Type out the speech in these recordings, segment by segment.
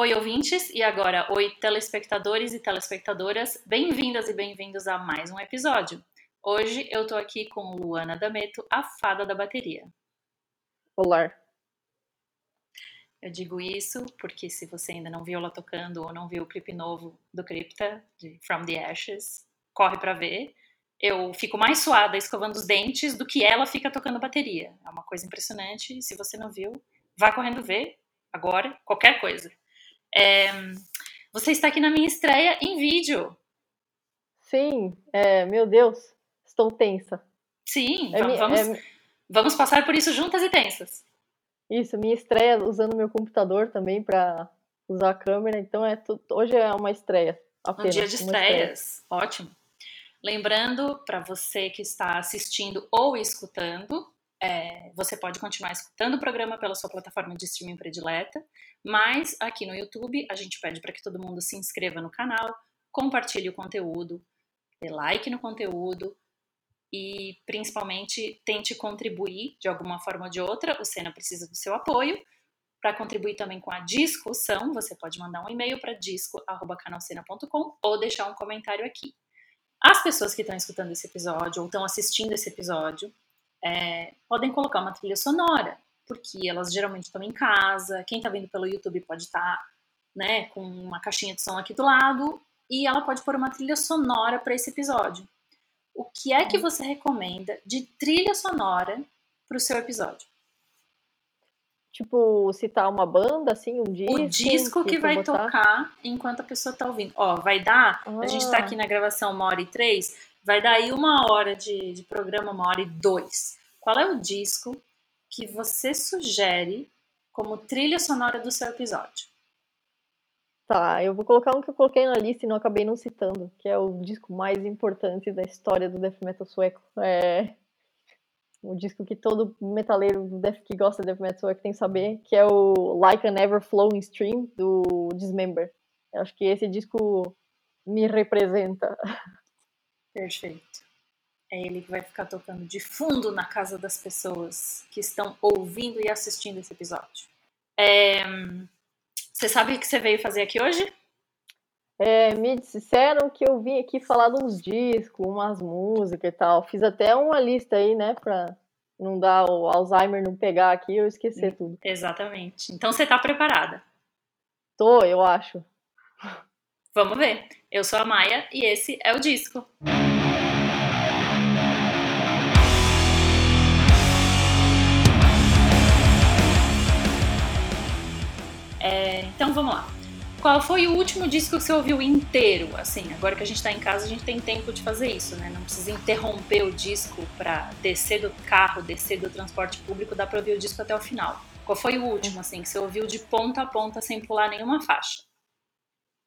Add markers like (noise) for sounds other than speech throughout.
Oi, ouvintes, e agora, oi, telespectadores e telespectadoras, bem-vindas e bem-vindos a mais um episódio. Hoje eu tô aqui com Luana Dameto, a fada da bateria. Olá. Eu digo isso porque se você ainda não viu ela tocando ou não viu o clipe novo do Crypta, de From the Ashes, corre para ver. Eu fico mais suada escovando os dentes do que ela fica tocando bateria. É uma coisa impressionante. Se você não viu, vá correndo ver agora, qualquer coisa. É, você está aqui na minha estreia em vídeo. Sim, é, meu Deus, estou tensa. Sim, é, vamos, é, vamos passar por isso juntas e tensas. Isso, minha estreia usando meu computador também para usar a câmera, então é tudo, hoje é uma estreia. Apenas, um dia de estreias, estreia. ótimo. Lembrando para você que está assistindo ou escutando, é, você pode continuar escutando o programa pela sua plataforma de streaming predileta, mas aqui no YouTube a gente pede para que todo mundo se inscreva no canal, compartilhe o conteúdo, dê like no conteúdo e principalmente tente contribuir de alguma forma ou de outra. O Sena precisa do seu apoio. Para contribuir também com a discussão, você pode mandar um e-mail para disco@canalcena.com ou deixar um comentário aqui. As pessoas que estão escutando esse episódio ou estão assistindo esse episódio é, podem colocar uma trilha sonora, porque elas geralmente estão em casa. Quem está vendo pelo YouTube pode estar tá, né, com uma caixinha de som aqui do lado e ela pode pôr uma trilha sonora para esse episódio. O que é que uhum. você recomenda de trilha sonora para o seu episódio? Tipo, citar uma banda, assim, um disco? O disco que, que vai botar? tocar enquanto a pessoa tá ouvindo. Ó, vai dar, ah. a gente tá ah. aqui na gravação uma hora e três, vai dar aí uma hora de, de programa, uma hora e dois. Qual é o disco que você sugere como trilha sonora do seu episódio? Tá, eu vou colocar um que eu coloquei na lista e não acabei não citando, que é o disco mais importante da história do death metal sueco. É o disco que todo metaleiro death, que gosta de death metal sueco tem que saber, que é o Like an Ever Flowing Stream do Dismember. Eu acho que esse disco me representa. (laughs) Perfeito. É ele que vai ficar tocando de fundo na casa das pessoas que estão ouvindo e assistindo esse episódio. É... Você sabe o que você veio fazer aqui hoje? É, me disseram que eu vim aqui falar de uns discos, umas músicas e tal. Fiz até uma lista aí, né, pra não dar o Alzheimer não pegar aqui e eu esquecer tudo. Exatamente. Então você tá preparada? Tô, eu acho. Vamos ver. Eu sou a Maia e esse é o disco. É, então vamos lá. Qual foi o último disco que você ouviu inteiro? Assim, agora que a gente tá em casa, a gente tem tempo de fazer isso, né? Não precisa interromper o disco para descer do carro, descer do transporte público, dá pra ouvir o disco até o final. Qual foi o último, assim, que você ouviu de ponta a ponta sem pular nenhuma faixa?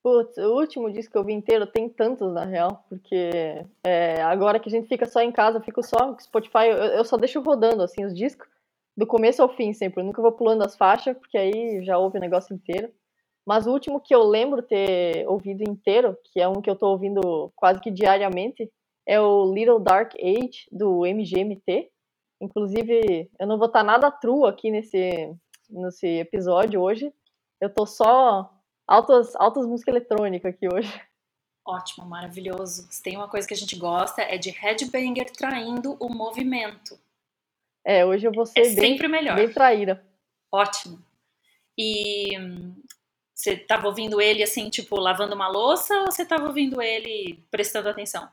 Putz, o último disco que eu vi inteiro tem tantos, na real, porque é, agora que a gente fica só em casa, fico só Spotify, eu, eu, só deixo rodando, assim, os discos, do começo ao fim sempre, eu nunca vou pulando as faixas, porque aí já ouve o negócio inteiro. Mas o último que eu lembro ter ouvido inteiro, que é um que eu tô ouvindo quase que diariamente, é o Little Dark Age, do MGMT. Inclusive, eu não vou estar nada true aqui nesse, nesse episódio hoje, eu tô só altas, altas músicas eletrônicas aqui hoje. Ótimo, maravilhoso. Se tem uma coisa que a gente gosta é de headbanger traindo o movimento. É, hoje eu vou ser é bem, melhor. bem traíra. Ótimo. E você estava ouvindo ele assim, tipo, lavando uma louça ou você estava ouvindo ele prestando atenção?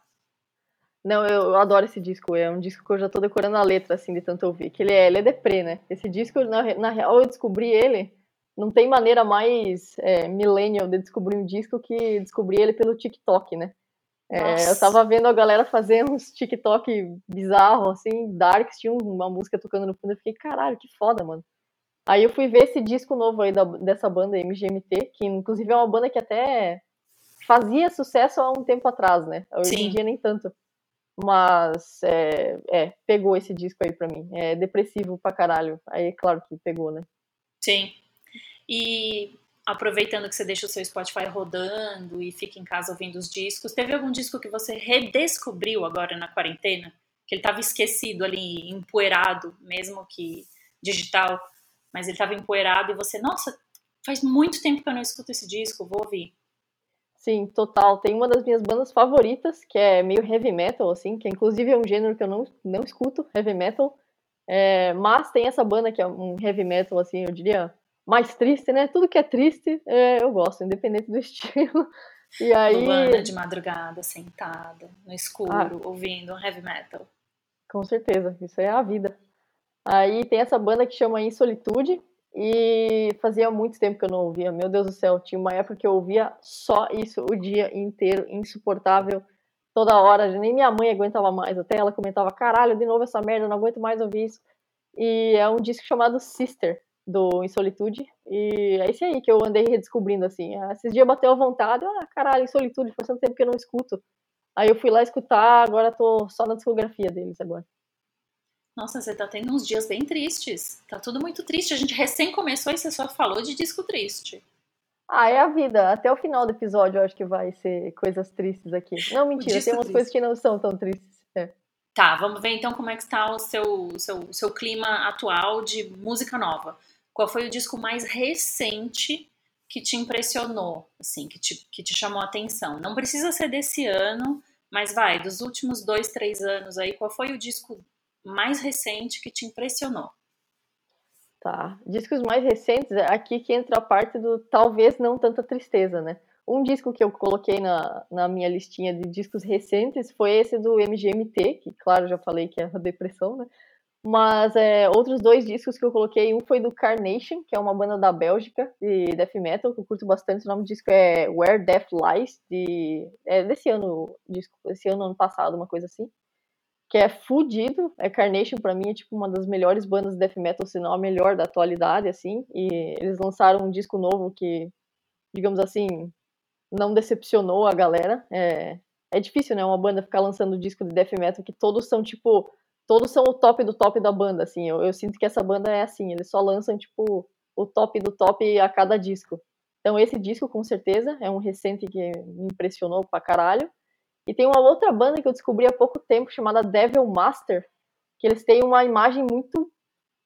Não, eu, eu, adoro esse disco. É um disco que eu já tô decorando a letra, assim, de tanto ouvir. Que ele é, ele é deprê, né? Esse disco, na, na real, eu descobri ele não tem maneira mais é, millennial de descobrir um disco que descobrir ele pelo TikTok, né? É, eu tava vendo a galera fazer uns TikTok bizarros, assim, darks, tinha uma música tocando no fundo, eu fiquei, caralho, que foda, mano. Aí eu fui ver esse disco novo aí da, dessa banda, MGMT, que inclusive é uma banda que até fazia sucesso há um tempo atrás, né? Hoje Sim. em dia nem tanto. Mas, é, é, pegou esse disco aí pra mim. É depressivo pra caralho. Aí, claro que pegou, né? Sim. E aproveitando que você deixa o seu Spotify rodando e fica em casa ouvindo os discos, teve algum disco que você redescobriu agora na quarentena? Que ele estava esquecido ali, empoeirado, mesmo que digital, mas ele estava empoeirado e você, nossa, faz muito tempo que eu não escuto esse disco, vou ouvir. Sim, total. Tem uma das minhas bandas favoritas, que é meio heavy metal, assim, que inclusive é um gênero que eu não, não escuto, heavy metal. É, mas tem essa banda que é um heavy metal, assim, eu diria, mais triste, né? Tudo que é triste, é, eu gosto, independente do (laughs) estilo. E aí... Luana de madrugada, sentada, no escuro, ah, ouvindo um heavy metal. Com certeza, isso é a vida. Aí tem essa banda que chama Insolitude, e fazia muito tempo que eu não ouvia. Meu Deus do céu, tinha uma época que eu ouvia só isso o dia inteiro, insuportável, toda hora. Nem minha mãe aguentava mais. Até ela comentava: caralho, de novo essa merda, não aguento mais ouvir isso. E é um disco chamado Sister, do Insolitude. E é esse aí que eu andei redescobrindo, assim. Esses dias bateu a vontade, ah, caralho, Insolitude, faz tanto tempo que eu não escuto. Aí eu fui lá escutar, agora tô só na discografia deles agora. Nossa, você tá tendo uns dias bem tristes. Tá tudo muito triste. A gente recém começou e você só falou de disco triste. Ah, é a vida. Até o final do episódio eu acho que vai ser coisas tristes aqui. Não, mentira, tem umas triste. coisas que não são tão tristes. É. Tá, vamos ver então como é que está o seu, seu, seu clima atual de música nova. Qual foi o disco mais recente que te impressionou, assim, que te, que te chamou a atenção? Não precisa ser desse ano, mas vai, dos últimos dois, três anos aí, qual foi o disco mais recente que te impressionou? Tá. Discos mais recentes, é aqui que entra a parte do talvez não tanta tristeza, né? Um disco que eu coloquei na, na minha listinha de discos recentes foi esse do MGMT, que claro, já falei que é a depressão, né? Mas é, outros dois discos que eu coloquei, um foi do Carnation, que é uma banda da Bélgica de death metal, que eu curto bastante. O nome do disco é Where Death Lies, de, é desse ano, disco, esse ano, ano passado, uma coisa assim que é fudido. É Carnation para mim é tipo uma das melhores bandas de death metal, se não a melhor da atualidade, assim. E eles lançaram um disco novo que, digamos assim, não decepcionou a galera. É, é difícil, né, uma banda ficar lançando disco de death metal que todos são tipo, todos são o top do top da banda, assim. Eu, eu sinto que essa banda é assim, eles só lançam tipo o top do top a cada disco. Então esse disco com certeza é um recente que me impressionou pra caralho. E tem uma outra banda que eu descobri há pouco tempo chamada Devil Master, que eles têm uma imagem muito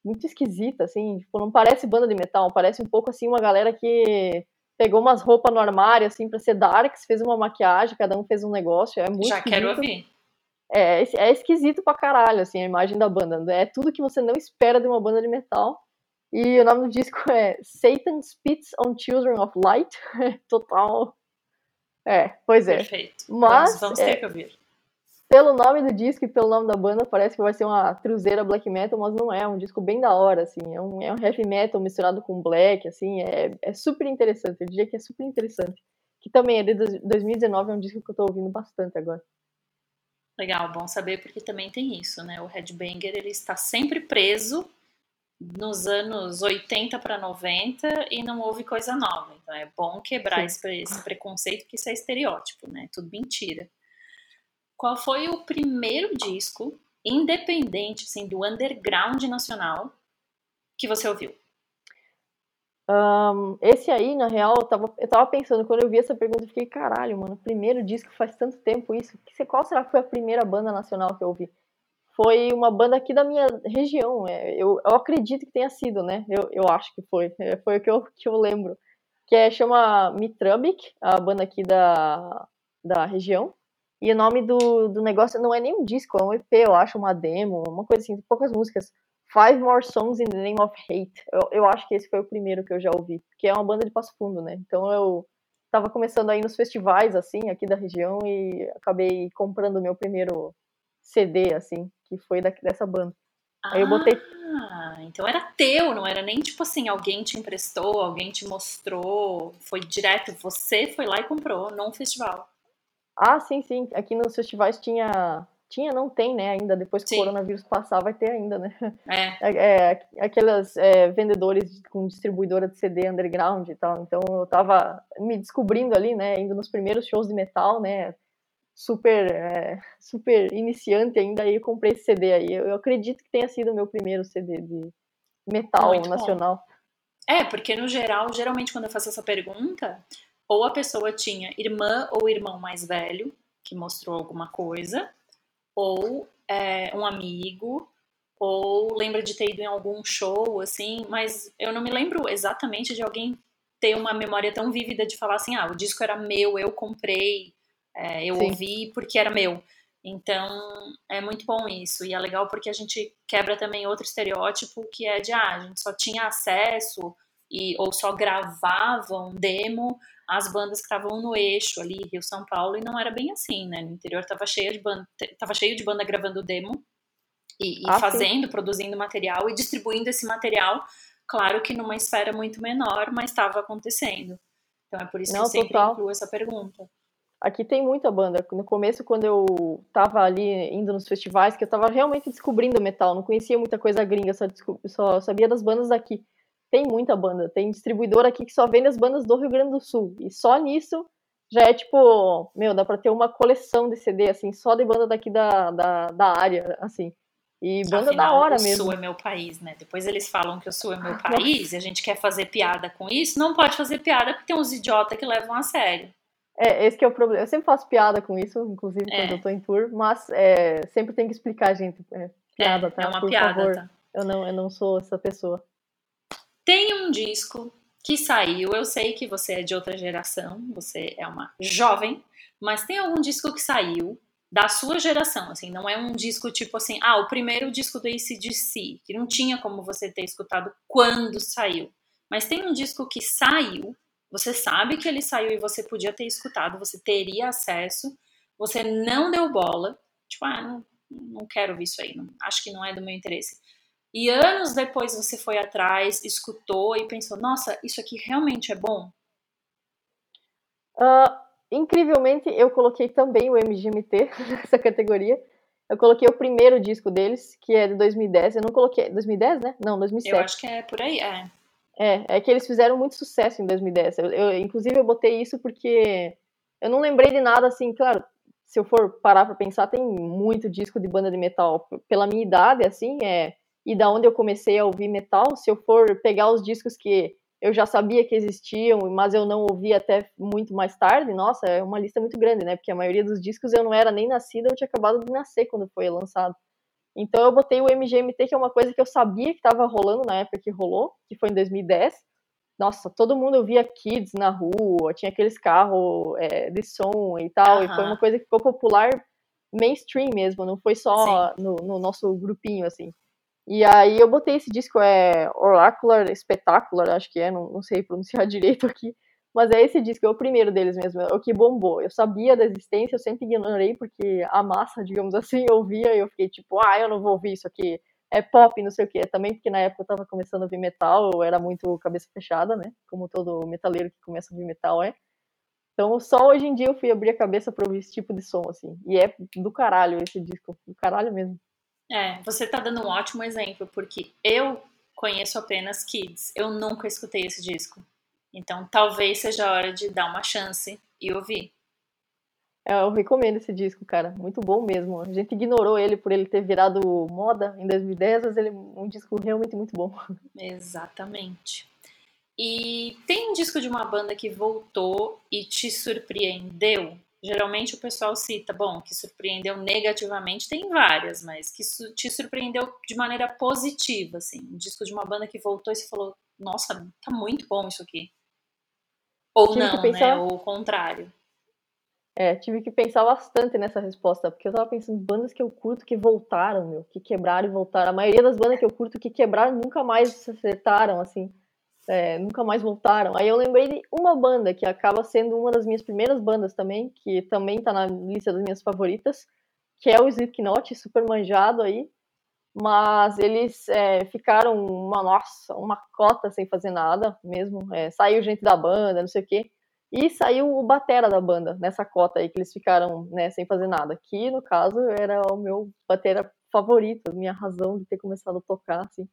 muito esquisita, assim, tipo, não parece banda de metal, parece um pouco assim uma galera que pegou umas roupas no armário assim para ser darks, fez uma maquiagem, cada um fez um negócio, é muito Já esquisito. quero ouvir. É, é esquisito pra caralho, assim, a imagem da banda. É tudo que você não espera de uma banda de metal. E o nome do disco é Satan Spits on Children of Light. (laughs) Total é, pois é. Perfeito. Mas, vamos, vamos ter é, que ouvir. Pelo nome do disco e pelo nome da banda, parece que vai ser uma truzeira black metal, mas não é. É um disco bem da hora, assim. É um, é um heavy metal misturado com black, assim. É, é super interessante. Eu diria que é super interessante. Que também é de 2019, é um disco que eu tô ouvindo bastante agora. Legal, bom saber, porque também tem isso, né? O Headbanger, ele está sempre preso nos anos 80 para 90 e não houve coisa nova. Então é bom quebrar esse, esse, preconceito que isso é estereótipo, né? Tudo mentira. Qual foi o primeiro disco independente, assim, do underground nacional que você ouviu? Um, esse aí, na real, eu tava, eu tava pensando, quando eu vi essa pergunta, eu fiquei, caralho, mano, primeiro disco faz tanto tempo isso. Qual será que foi a primeira banda nacional que eu ouvi? foi uma banda aqui da minha região. É, eu, eu acredito que tenha sido, né? Eu, eu acho que foi. É, foi o que eu, que eu lembro. Que é, chama Mitrubik, a banda aqui da, da região. E o nome do, do negócio não é nem um disco, é um EP, eu acho, uma demo, uma coisa assim, poucas músicas. Five More Songs in the Name of Hate. Eu, eu acho que esse foi o primeiro que eu já ouvi, que é uma banda de Passo Fundo, né? Então eu tava começando aí nos festivais, assim, aqui da região e acabei comprando o meu primeiro CD, assim, que foi da, dessa banda. Ah, Aí eu botei. Ah, então era teu, não era nem tipo assim, alguém te emprestou, alguém te mostrou, foi direto, você foi lá e comprou num festival. Ah, sim, sim. Aqui nos festivais tinha. Tinha, não tem, né, ainda. Depois que sim. o coronavírus passar, vai ter ainda, né? É. é, é aquelas é, vendedores com distribuidora de CD underground e tal. Então eu tava me descobrindo ali, né, indo nos primeiros shows de metal, né? super é, super iniciante ainda, aí eu comprei esse CD aí. Eu, eu, acredito que tenha sido o meu primeiro CD de metal Muito nacional. Bom. É, porque no geral, geralmente quando eu faço essa pergunta, ou a pessoa tinha irmã ou irmão mais velho que mostrou alguma coisa, ou é, um amigo, ou lembra de ter ido em algum show, assim, mas eu não me lembro exatamente de alguém ter uma memória tão vívida de falar assim, ah, o disco era meu, eu comprei, é, eu Sim. ouvi porque era meu. Então, é muito bom isso. E é legal porque a gente quebra também outro estereótipo que é de, ah, a gente só tinha acesso e, ou só gravavam demo as bandas que estavam no eixo ali, Rio São Paulo, e não era bem assim, né? No interior tava cheio de banda, tava cheio de banda gravando demo e, e ah, fazendo, sim. produzindo material e distribuindo esse material, claro que numa esfera muito menor, mas estava acontecendo. Então é por isso não, que eu sempre total. incluo essa pergunta. Aqui tem muita banda. No começo, quando eu tava ali indo nos festivais, que eu tava realmente descobrindo metal, não conhecia muita coisa gringa, só, só sabia das bandas daqui. Tem muita banda. Tem distribuidor aqui que só vende as bandas do Rio Grande do Sul. E só nisso já é tipo, meu, dá pra ter uma coleção de CD, assim, só de banda daqui da, da, da área, assim. E banda Afinal, da hora o mesmo. O Sul é meu país, né? Depois eles falam que o Sul é meu (laughs) país e a gente quer fazer piada com isso. Não pode fazer piada porque tem uns idiotas que levam a sério. É, esse é o problema. Eu sempre faço piada com isso, inclusive é. quando eu tô em tour, mas é, sempre tem que explicar, gente. É, piada, é, tá? É uma Por piada, favor. tá? Eu não, eu não sou essa pessoa. Tem um disco que saiu, eu sei que você é de outra geração, você é uma jovem, mas tem algum disco que saiu da sua geração, assim, não é um disco tipo assim, ah, o primeiro disco do ACDC, que não tinha como você ter escutado quando saiu, mas tem um disco que saiu você sabe que ele saiu e você podia ter escutado, você teria acesso, você não deu bola, tipo, ah, não, não quero ouvir isso aí, não, acho que não é do meu interesse. E anos depois você foi atrás, escutou e pensou, nossa, isso aqui realmente é bom? Uh, incrivelmente, eu coloquei também o MGMT (laughs) nessa categoria. Eu coloquei o primeiro disco deles, que é de 2010. Eu não coloquei. 2010, né? Não, 2007. Eu acho que é por aí, é. É, é que eles fizeram muito sucesso em 2010. Eu, eu, inclusive, eu botei isso porque eu não lembrei de nada assim, claro. Se eu for parar pra pensar, tem muito disco de banda de metal. Pela minha idade, assim, é. E da onde eu comecei a ouvir metal, se eu for pegar os discos que eu já sabia que existiam, mas eu não ouvi até muito mais tarde, nossa, é uma lista muito grande, né? Porque a maioria dos discos eu não era nem nascida, eu tinha acabado de nascer quando foi lançado. Então eu botei o MGMT, que é uma coisa que eu sabia que estava rolando na época que rolou, que foi em 2010. Nossa, todo mundo via kids na rua, tinha aqueles carros é, de som e tal, uhum. e foi uma coisa que ficou popular mainstream mesmo, não foi só no, no, nosso grupinho, assim. E aí eu botei esse disco, é Oracular Spectacular, acho que é, não, não sei pronunciar (laughs) direito aqui, mas é esse disco, é o primeiro deles mesmo, é o que bombou. Eu sabia da existência, eu sempre ignorei, porque a massa, digamos assim, ouvia e eu fiquei tipo, ah, eu não vou ouvir isso aqui. É pop, não sei o quê. Também porque na época eu tava começando a ouvir metal, eu era muito cabeça fechada, né? Como todo metaleiro que começa a ouvir metal é. Então só hoje em dia eu fui abrir a cabeça pra ouvir esse tipo de som, assim. E é do caralho esse disco, do caralho mesmo. É, você tá dando um ótimo exemplo, porque eu conheço apenas Kids. Eu nunca escutei esse disco. Então talvez seja a hora de dar uma chance e ouvir. É, eu recomendo esse disco, cara. Muito bom mesmo. A gente ignorou ele por ele ter virado moda em 2010, mas ele é um disco realmente muito bom. Exatamente. E tem um disco de uma banda que voltou e te surpreendeu? Geralmente o pessoal cita, bom, que surpreendeu negativamente, tem várias, mas que te surpreendeu de maneira positiva, assim. Um disco de uma banda que voltou e você falou, nossa, tá muito bom isso aqui. Ou tive não, pensar... né? Ou o contrário. É, tive que pensar bastante nessa resposta, porque eu tava pensando bandas que eu curto que voltaram, meu, que quebraram e voltaram. A maioria das bandas que eu curto que quebraram nunca mais se acertaram, assim, é, nunca mais voltaram. Aí eu lembrei de uma banda que acaba sendo uma das minhas primeiras bandas também, que também tá na lista das minhas favoritas, que é o Slipknot, super manjado aí, mas eles é, ficaram uma nossa, uma cota sem fazer nada mesmo. É, saiu gente da banda, não sei o quê. E saiu o batera da banda nessa cota aí que eles ficaram né, sem fazer nada. Que no caso era o meu batera favorito, minha razão de ter começado a tocar, assim.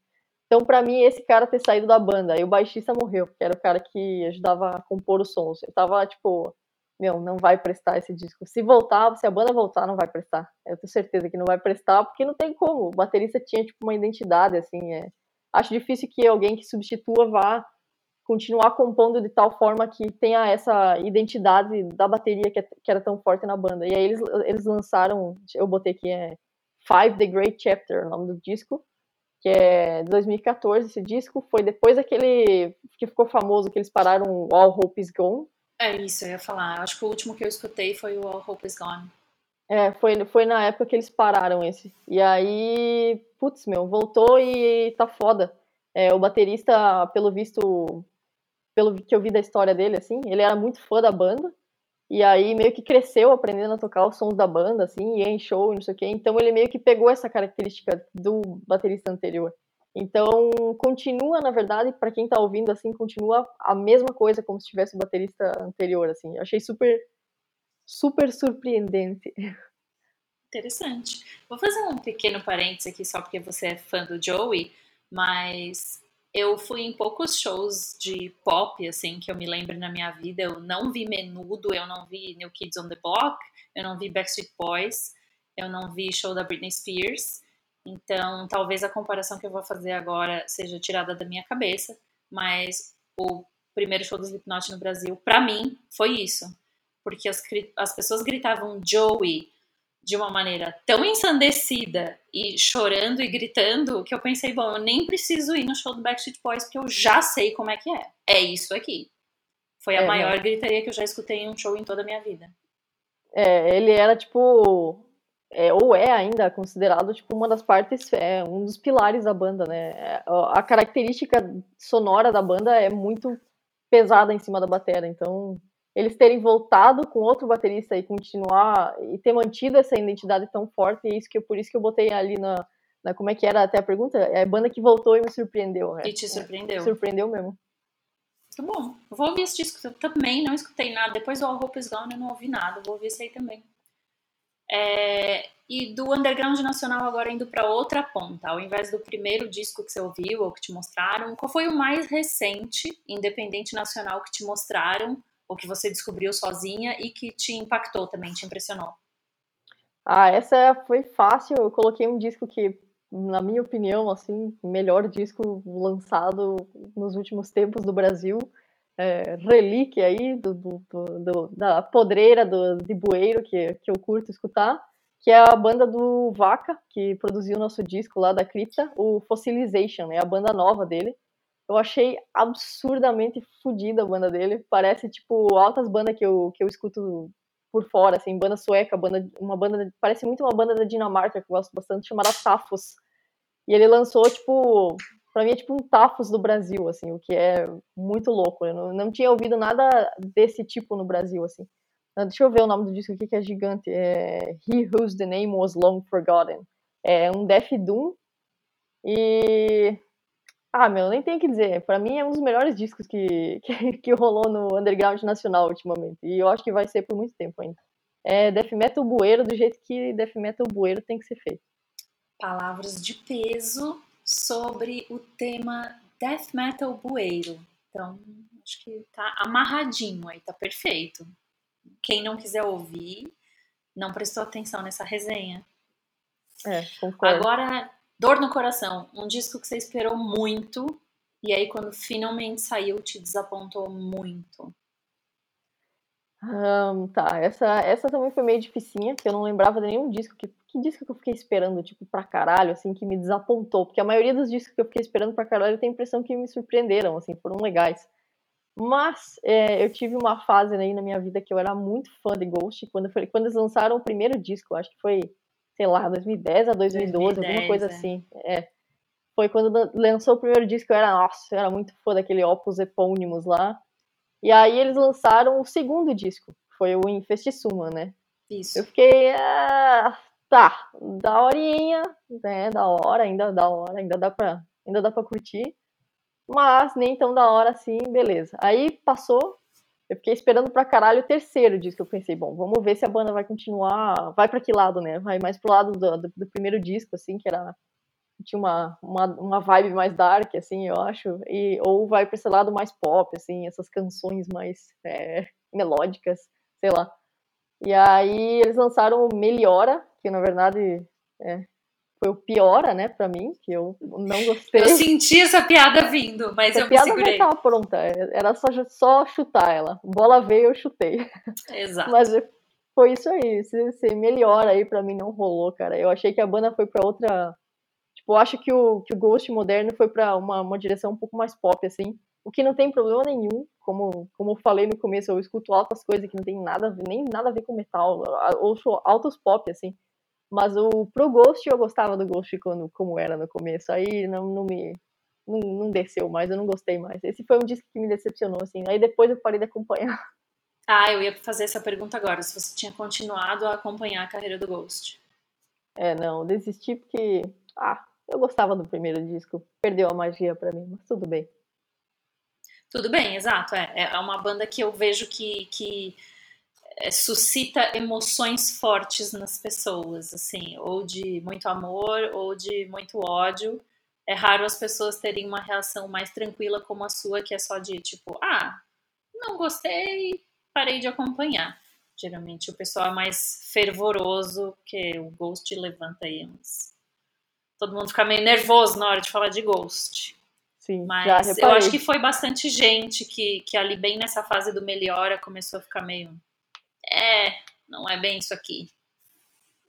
Então, para mim, esse cara ter saído da banda, aí o baixista morreu, que era o cara que ajudava a compor os sons. Eu tava, tipo, meu, não vai prestar esse disco. Se voltar, se a banda voltar, não vai prestar. Eu tenho certeza que não vai prestar, porque não tem como. O baterista tinha, tipo, uma identidade, assim, é... Acho difícil que alguém que substitua vá continuar compondo de tal forma que tenha essa identidade da bateria que, é, que era tão forte na banda. E aí eles, eles lançaram, eu botei aqui, é Five The Great Chapter, o nome do disco, que é de 2014 esse disco, foi depois daquele que ficou famoso, que eles pararam All Hope Is Gone. É isso, eu ia falar. Acho que o último que eu escutei foi o All Hope Is Gone. É, foi, foi na época que eles pararam esse. E aí, putz, meu, voltou e tá foda. É, o baterista, pelo visto, pelo que eu vi da história dele, assim, ele era muito fã da banda. E aí meio que cresceu aprendendo a tocar os sons da banda, assim, e em show, não sei o quê. Então ele meio que pegou essa característica do baterista anterior. Então continua, na verdade, para quem tá ouvindo, assim, continua a mesma coisa como se tivesse o baterista anterior, assim. Eu achei super, super surpreendente. Interessante. Vou fazer um pequeno parênteses aqui só porque você é fã do Joey, mas eu fui em poucos shows de pop, assim, que eu me lembro na minha vida. Eu não vi Menudo, eu não vi New Kids on the Block, eu não vi Backstreet Boys, eu não vi show da Britney Spears. Então, talvez a comparação que eu vou fazer agora seja tirada da minha cabeça, mas o primeiro show do Slipknot no Brasil, para mim, foi isso. Porque as, as pessoas gritavam Joey, de uma maneira tão ensandecida e chorando e gritando que eu pensei, bom, eu nem preciso ir no show do Backstreet Boys porque eu já sei como é que é. É isso aqui. Foi a é, maior né? gritaria que eu já escutei em um show em toda a minha vida. É, ele era tipo é, ou é ainda considerado tipo uma das partes, é um dos pilares da banda, né? A característica sonora da banda é muito pesada em cima da bateria, então eles terem voltado com outro baterista e continuar e ter mantido essa identidade tão forte, e é isso que por isso que eu botei ali na, na como é que era até a pergunta, é a banda que voltou e me surpreendeu. Né? E te surpreendeu. É, surpreendeu mesmo. Muito bom. Vou ouvir esse disco também, não escutei nada. Depois do All Hope Is Gone eu não ouvi nada, vou ouvir esse aí também. É, e do underground nacional agora indo para outra ponta, ao invés do primeiro disco que você ouviu ou que te mostraram, qual foi o mais recente independente nacional que te mostraram ou que você descobriu sozinha e que te impactou também, te impressionou? Ah, essa foi fácil. Eu coloquei um disco que, na minha opinião, assim, melhor disco lançado nos últimos tempos do Brasil. É, relíquia aí do, do, do, da podreira do, de bueiro que, que eu curto escutar, que é a banda do Vaca, que produziu nosso disco lá da Cripta, o Fossilization, é a banda nova dele. Eu achei absurdamente fodida a banda dele. Parece, tipo, altas bandas que eu, que eu escuto por fora, assim, banda sueca, banda, uma banda, parece muito uma banda da Dinamarca que eu gosto bastante, chamada Tafos. E ele lançou, tipo, pra mim é tipo um Tafos do Brasil, assim, o que é muito louco. Eu não, não tinha ouvido nada desse tipo no Brasil, assim. Deixa eu ver o nome do disco aqui que é gigante. É He Whose the Name Was Long Forgotten. É um Death Doom. E ah, meu, nem tenho o que dizer. Para mim é um dos melhores discos que, (laughs) que, que, rolou no underground nacional ultimamente. E eu acho que vai ser por muito tempo ainda. É death metal bueiro do jeito que death metal bueiro tem que ser feito. Palavras de peso sobre o tema death metal bueiro. Então, acho que tá amarradinho aí, tá perfeito. Quem não quiser ouvir, não prestou atenção nessa resenha. É, concordo. Agora, Dor no Coração, um disco que você esperou muito e aí quando finalmente saiu te desapontou muito. Um, tá, essa, essa também foi meio dificinha, porque eu não lembrava de nenhum disco. Que, que disco que eu fiquei esperando, tipo, pra caralho, assim, que me desapontou? Porque a maioria dos discos que eu fiquei esperando pra caralho eu tenho a impressão que me surpreenderam, assim, foram legais. Mas é, eu tive uma fase aí na minha vida que eu era muito fã de Ghost, quando, quando eles lançaram o primeiro disco, acho que foi sei lá, 2010 a 2012, 2010, alguma coisa é. assim. É. Foi quando lançou o primeiro disco, eu era, nossa, eu era muito fã daquele Opus Epônimos lá. E aí eles lançaram o segundo disco, foi o Infestissuma, né? Isso. Eu fiquei, ah, tá, da horinha, né, da hora, ainda da hora, ainda dá pra, ainda dá pra curtir. Mas nem tão da hora assim, beleza. Aí passou, eu fiquei esperando pra caralho o terceiro disco. Eu pensei, bom, vamos ver se a banda vai continuar. Vai pra que lado, né? Vai mais pro lado do, do, do primeiro disco, assim, que era. Tinha uma, uma, uma vibe mais dark, assim, eu acho. E, ou vai pra esse lado mais pop, assim, essas canções mais é, melódicas, sei lá. E aí eles lançaram o Meliora, que na verdade é, foi o piora, né, pra mim, que eu não gostei. Eu senti essa piada vindo, mas essa eu piada me segurei. já estava pronta, era só, só chutar ela. Bola veio, eu chutei. Exato. Mas foi isso aí, se, se melhora aí pra mim não rolou, cara. Eu achei que a banda foi pra outra, Tipo, eu acho que o, que o Ghost moderno foi para uma, uma direção um pouco mais pop, assim. O que não tem problema nenhum, como, como eu falei no começo, eu escuto altas coisas que não tem nada a ver, nem nada a ver com metal, ouço altos pop, assim. Mas o, pro Ghost eu gostava do Ghost quando, como era no começo, aí não, não me. Não, não desceu mais, eu não gostei mais. Esse foi um disco que me decepcionou, assim. Aí depois eu parei de acompanhar. (laughs) Ah, eu ia fazer essa pergunta agora, se você tinha continuado a acompanhar a carreira do Ghost. É, não, desisti porque. Ah, eu gostava do primeiro disco. Perdeu a magia para mim, mas tudo bem. Tudo bem, exato. É, é uma banda que eu vejo que, que suscita emoções fortes nas pessoas, assim, ou de muito amor ou de muito ódio. É raro as pessoas terem uma reação mais tranquila como a sua, que é só de tipo, ah, não gostei, parei de acompanhar. Geralmente o pessoal é mais fervoroso, que o Ghost levanta aí uns. Todo mundo fica meio nervoso na hora de falar de Ghost. Sim, Mas eu acho que foi bastante gente que, que ali, bem nessa fase do Melhora, começou a ficar meio. É, não é bem isso aqui.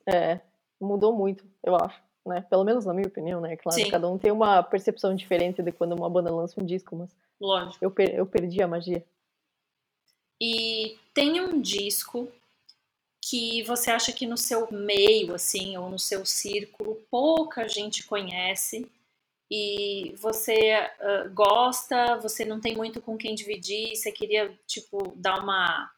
É, mudou muito, eu acho. Né? Pelo menos na minha opinião, né? Claro, Sim. cada um tem uma percepção diferente de quando uma banda lança um disco, mas. Lógico. Eu, per eu perdi a magia. E tem um disco que você acha que no seu meio, assim, ou no seu círculo, pouca gente conhece e você uh, gosta, você não tem muito com quem dividir, você queria, tipo, dar uma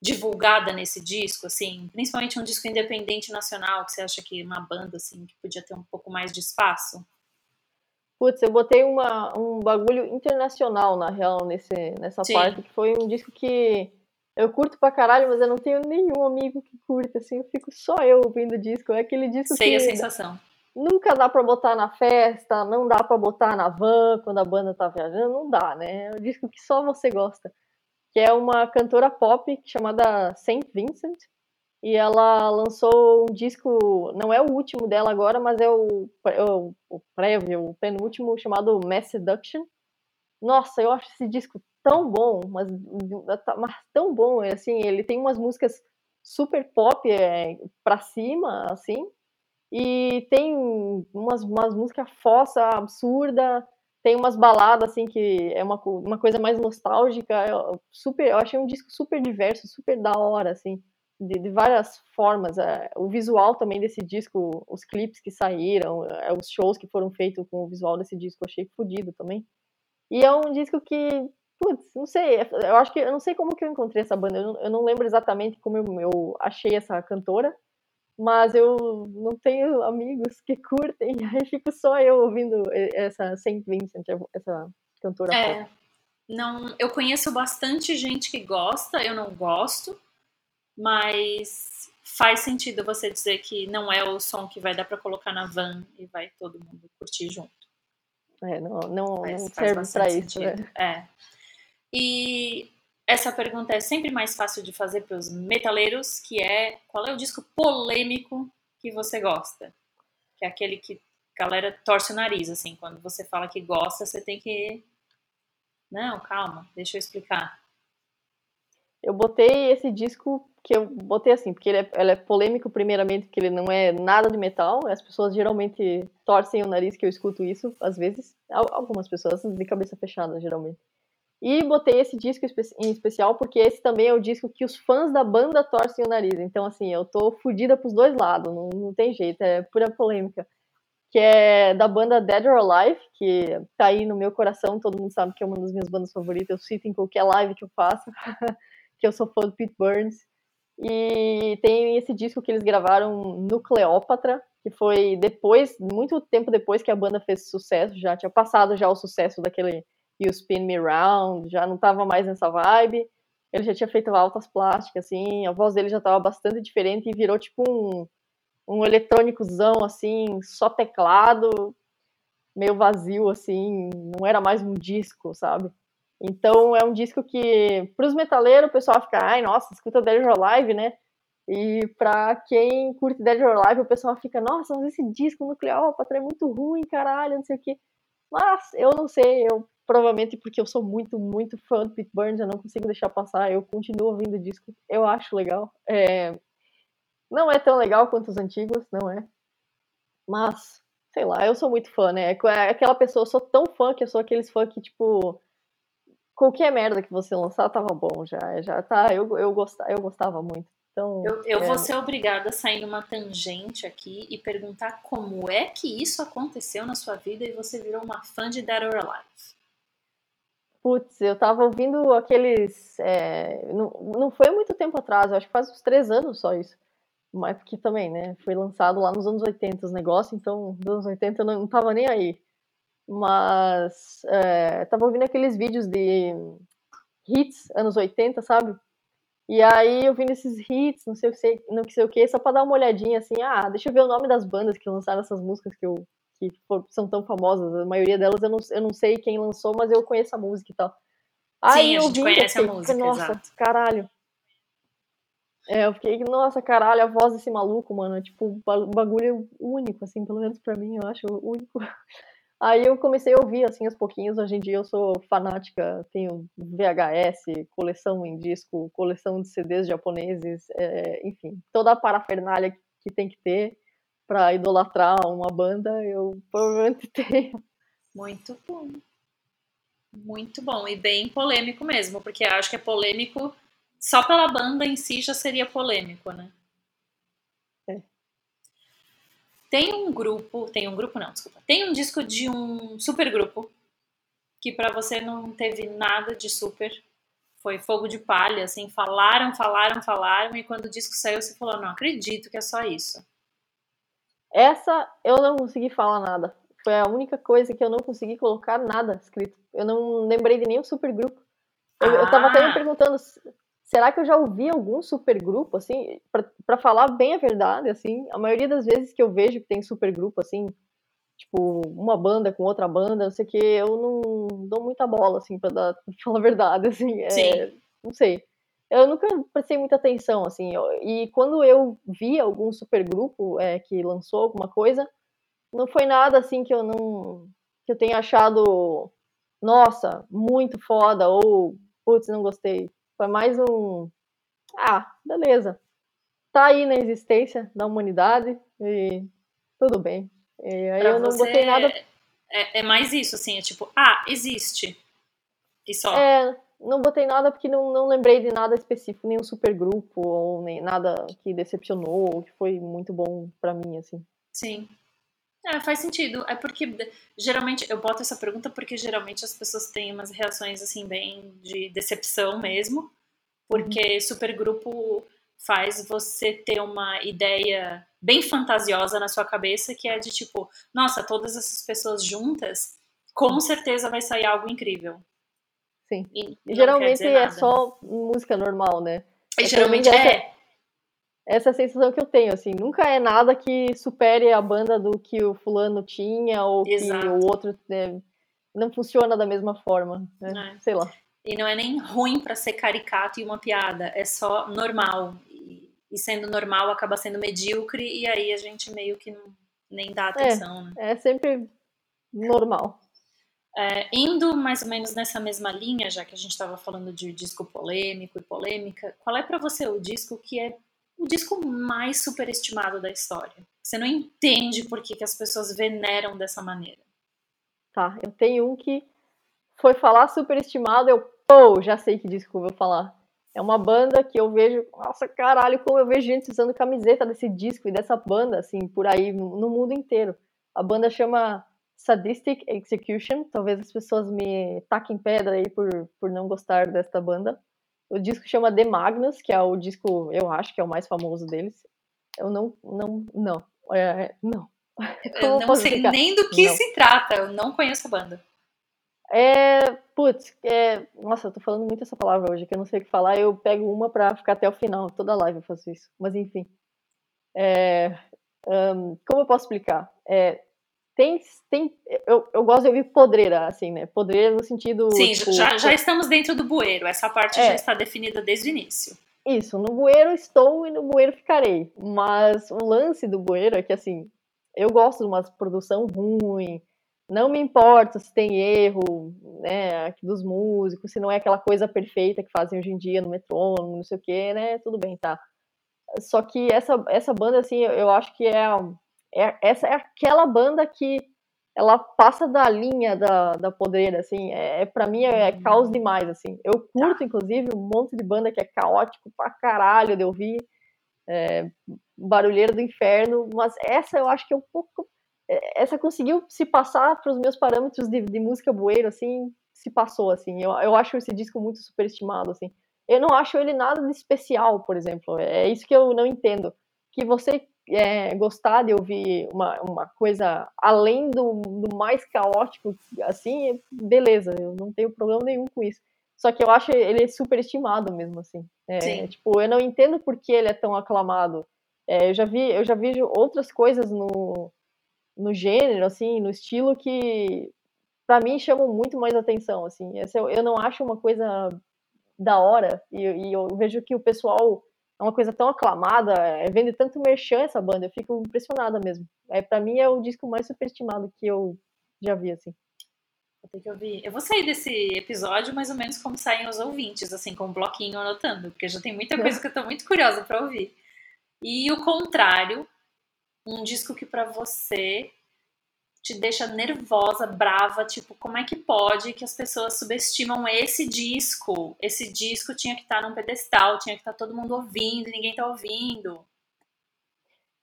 divulgada nesse disco, assim, principalmente um disco independente nacional, que você acha que uma banda, assim, que podia ter um pouco mais de espaço? Putz, eu botei uma, um bagulho internacional, na real, nesse, nessa Sim. parte, que foi um disco que eu curto pra caralho, mas eu não tenho nenhum amigo que curta, assim, eu fico só eu ouvindo disco. É aquele disco Sei que... a sensação. Nunca dá pra botar na festa, não dá pra botar na van quando a banda tá viajando, não dá, né? É um disco que só você gosta. Que é uma cantora pop chamada Saint Vincent, e ela lançou um disco, não é o último dela agora, mas é o, é o, o prévio, o penúltimo, chamado Mass Seduction. Nossa, eu acho esse disco tão bom, mas, mas tão bom, assim, ele tem umas músicas super pop é, pra cima, assim, e tem umas, umas músicas fossa, absurda, tem umas baladas, assim, que é uma, uma coisa mais nostálgica, super, eu achei um disco super diverso, super da hora, assim, de, de, várias formas. É, o visual também desse disco, os clipes que saíram, é, os shows que foram feitos com o visual desse disco, eu achei fodido também. E é um disco que, putz, não sei, eu acho que, eu não sei como que eu encontrei essa banda, eu não, eu não lembro exatamente como eu, eu achei essa cantora, mas eu não tenho amigos que curtem, (laughs) aí fico só eu ouvindo essa Saint Vincent, essa cantora é, pop. Não, eu conheço bastante gente que gosta, eu não gosto, mas faz sentido você dizer que não é o som que vai dar para colocar na van e vai todo mundo curtir junto. É, não, não, faz, não serve para isso, né? É. E essa pergunta é sempre mais fácil de fazer para os metaleiros, que é qual é o disco polêmico que você gosta? Que é aquele que a galera torce o nariz, assim, quando você fala que gosta, você tem que... Não, calma, deixa eu explicar. Eu botei esse disco que eu botei assim, porque ele é, ele é polêmico primeiramente, porque ele não é nada de metal, as pessoas geralmente torcem o nariz que eu escuto isso, às vezes, algumas pessoas de cabeça fechada, geralmente. E botei esse disco em especial porque esse também é o disco que os fãs da banda torcem o nariz. Então, assim, eu tô fodida pros dois lados, não, não tem jeito, é pura polêmica. Que é da banda Dead or Alive, que tá aí no meu coração, todo mundo sabe que é uma das minhas bandas favoritas, eu cito em qualquer live que eu faço, (laughs) que eu sou fã do Pete Burns. E tem esse disco que eles gravaram no Cleópatra, que foi depois, muito tempo depois que a banda fez sucesso, já tinha passado já o sucesso daquele e o Spin Me Round, já não estava mais nessa vibe. Ele já tinha feito altas plásticas, assim, a voz dele já estava bastante diferente e virou tipo um, um eletrônicozão, assim, só teclado, meio vazio, assim, não era mais um disco, sabe? Então é um disco que, para os metaleiros, o pessoal fica, ai, nossa, escuta Dead or Alive, né? E para quem curte Dead or Alive, o pessoal fica, nossa, mas esse disco no Cleópatra é muito ruim, caralho, não sei o quê. Mas eu não sei, eu provavelmente porque eu sou muito, muito fã do Pete Burns, eu não consigo deixar passar, eu continuo ouvindo o disco, eu acho legal. É... Não é tão legal quanto os antigos, não é? Mas, sei lá, eu sou muito fã, né? É aquela pessoa, eu sou tão fã que eu sou aqueles fã que, tipo, qualquer merda que você lançar tava bom já. Já tá, eu, eu, gostava, eu gostava muito. Então, eu, eu é... vou ser obrigada a sair numa tangente aqui e perguntar como é que isso aconteceu na sua vida e você virou uma fã de Dead or Alive. Putz, eu tava ouvindo aqueles. É, não, não foi muito tempo atrás, acho que faz uns três anos só isso. Mas porque também, né? Foi lançado lá nos anos 80 os negócios, então nos anos 80 eu não, não tava nem aí. Mas é, tava ouvindo aqueles vídeos de hits anos 80, sabe? E aí eu vim esses hits, não sei o que, não sei o que, só pra dar uma olhadinha assim, ah, deixa eu ver o nome das bandas que lançaram essas músicas que, eu, que for, são tão famosas. A maioria delas eu não, eu não sei quem lançou, mas eu conheço a música e tal. Aí Sim, a gente conhece a música, Nossa, exato. caralho. É, eu fiquei, nossa, caralho, a voz desse maluco, mano, é tipo um bagulho único, assim, pelo menos pra mim, eu acho único. (laughs) Aí eu comecei a ouvir, assim, aos pouquinhos. Hoje em dia eu sou fanática, tenho VHS, coleção em disco, coleção de CDs japoneses, é, enfim, toda a parafernália que tem que ter para idolatrar uma banda, eu provavelmente (laughs) tenho. Muito bom. Muito bom. E bem polêmico mesmo, porque acho que é polêmico só pela banda em si já seria polêmico, né? Tem um grupo, tem um grupo não, desculpa. Tem um disco de um super grupo que para você não teve nada de super. Foi fogo de palha, assim, falaram, falaram, falaram e quando o disco saiu você falou, não acredito que é só isso. Essa eu não consegui falar nada. Foi a única coisa que eu não consegui colocar nada escrito. Eu não lembrei de nenhum super grupo. Eu, ah. eu tava até me ah. perguntando será que eu já ouvi algum supergrupo, assim, para falar bem a verdade, assim, a maioria das vezes que eu vejo que tem supergrupo, assim, tipo, uma banda com outra banda, não sei o que, eu não dou muita bola, assim, pra, dar, (laughs) pra falar a verdade, assim, é, não sei. Eu nunca prestei muita atenção, assim, e quando eu vi algum supergrupo é, que lançou alguma coisa, não foi nada, assim, que eu não, que eu tenha achado, nossa, muito foda, ou, putz, não gostei foi mais um. Ah, beleza. Tá aí na existência da humanidade e tudo bem. E aí pra eu não botei nada. É, é, mais isso, assim, é tipo, ah, existe. E só. É, não botei nada porque não, não lembrei de nada específico, nenhum supergrupo, ou nem nada que decepcionou, ou que foi muito bom para mim, assim. Sim. É, faz sentido. É porque geralmente eu boto essa pergunta porque geralmente as pessoas têm umas reações assim bem de decepção mesmo, porque uhum. supergrupo faz você ter uma ideia bem fantasiosa na sua cabeça que é de tipo, nossa, todas essas pessoas juntas, com certeza vai sair algo incrível. Sim. E geralmente é só música normal, né? E geralmente é essa sensação que eu tenho, assim, nunca é nada que supere a banda do que o fulano tinha ou Exato. que o outro né, não funciona da mesma forma, né? É. Sei lá. E não é nem ruim para ser caricato e uma piada, é só normal. E, e, sendo normal acaba sendo medíocre e aí a gente meio que não, nem dá atenção, é, né? É sempre normal. É, indo mais ou menos nessa mesma linha, já que a gente estava falando de disco polêmico e polêmica, qual é para você o disco que é o disco mais superestimado da história. Você não entende por que, que as pessoas veneram dessa maneira. Tá, eu tenho um que foi falar superestimado, eu, pô, já sei que disco vou falar. É uma banda que eu vejo, nossa, caralho, como eu vejo gente usando camiseta desse disco e dessa banda, assim, por aí, no mundo inteiro. A banda chama Sadistic Execution, talvez as pessoas me taquem pedra aí por, por não gostar desta banda. O disco chama The Magnus, que é o disco, eu acho que é o mais famoso deles. Eu não, não, não, é, não. Eu não sei explicar? nem do que não. se trata, eu não conheço a banda. É, putz, é, nossa, eu tô falando muito essa palavra hoje, que eu não sei o que falar, eu pego uma pra ficar até o final, toda live eu faço isso, mas enfim. É, um, como eu posso explicar? É, tem, tem eu, eu gosto de ouvir podreira, assim, né? Podreira no sentido. Sim, tipo, já, já estamos dentro do bueiro. Essa parte é. já está definida desde o início. Isso, no bueiro estou e no bueiro ficarei. Mas o lance do bueiro é que, assim, eu gosto de uma produção ruim, não me importa se tem erro, né, dos músicos, se não é aquela coisa perfeita que fazem hoje em dia no metrônomo, não sei o que, né, tudo bem, tá. Só que essa, essa banda, assim, eu acho que é é, essa é aquela banda que ela passa da linha da, da podreira, assim, é, é para mim é, é, caos demais, assim. Eu curto, inclusive, um monte de banda que é caótico pra caralho de ouvir, é, barulheiro do inferno, mas essa eu acho que é um pouco, é, essa conseguiu se passar para os meus parâmetros de, de, música bueiro, assim, se passou, assim. Eu, eu acho esse disco muito superestimado, assim. Eu não acho ele nada de especial, por exemplo. É isso que eu não entendo. Que você é, gostar de ouvir uma, uma coisa além do, do mais caótico, assim, beleza, eu não tenho problema nenhum com isso. Só que eu acho ele superestimado mesmo, assim. É, tipo, eu não entendo por que ele é tão aclamado. É, eu já vi, eu já vi outras coisas no, no gênero, assim, no estilo que para mim chamam muito mais atenção, assim. Eu, eu não acho uma coisa da hora e, e eu vejo que o pessoal é uma coisa tão aclamada, é, vende tanto merchan essa banda, eu fico impressionada mesmo. É, para mim é o disco mais superestimado que eu já vi, assim. Vou ter que ouvir. Eu vou sair desse episódio mais ou menos como saem os ouvintes, assim, com um bloquinho anotando, porque já tem muita coisa (laughs) que eu tô muito curiosa para ouvir. E o contrário, um disco que para você te deixa nervosa, brava, tipo, como é que pode que as pessoas subestimam esse disco? Esse disco tinha que estar num pedestal, tinha que estar todo mundo ouvindo, ninguém tá ouvindo.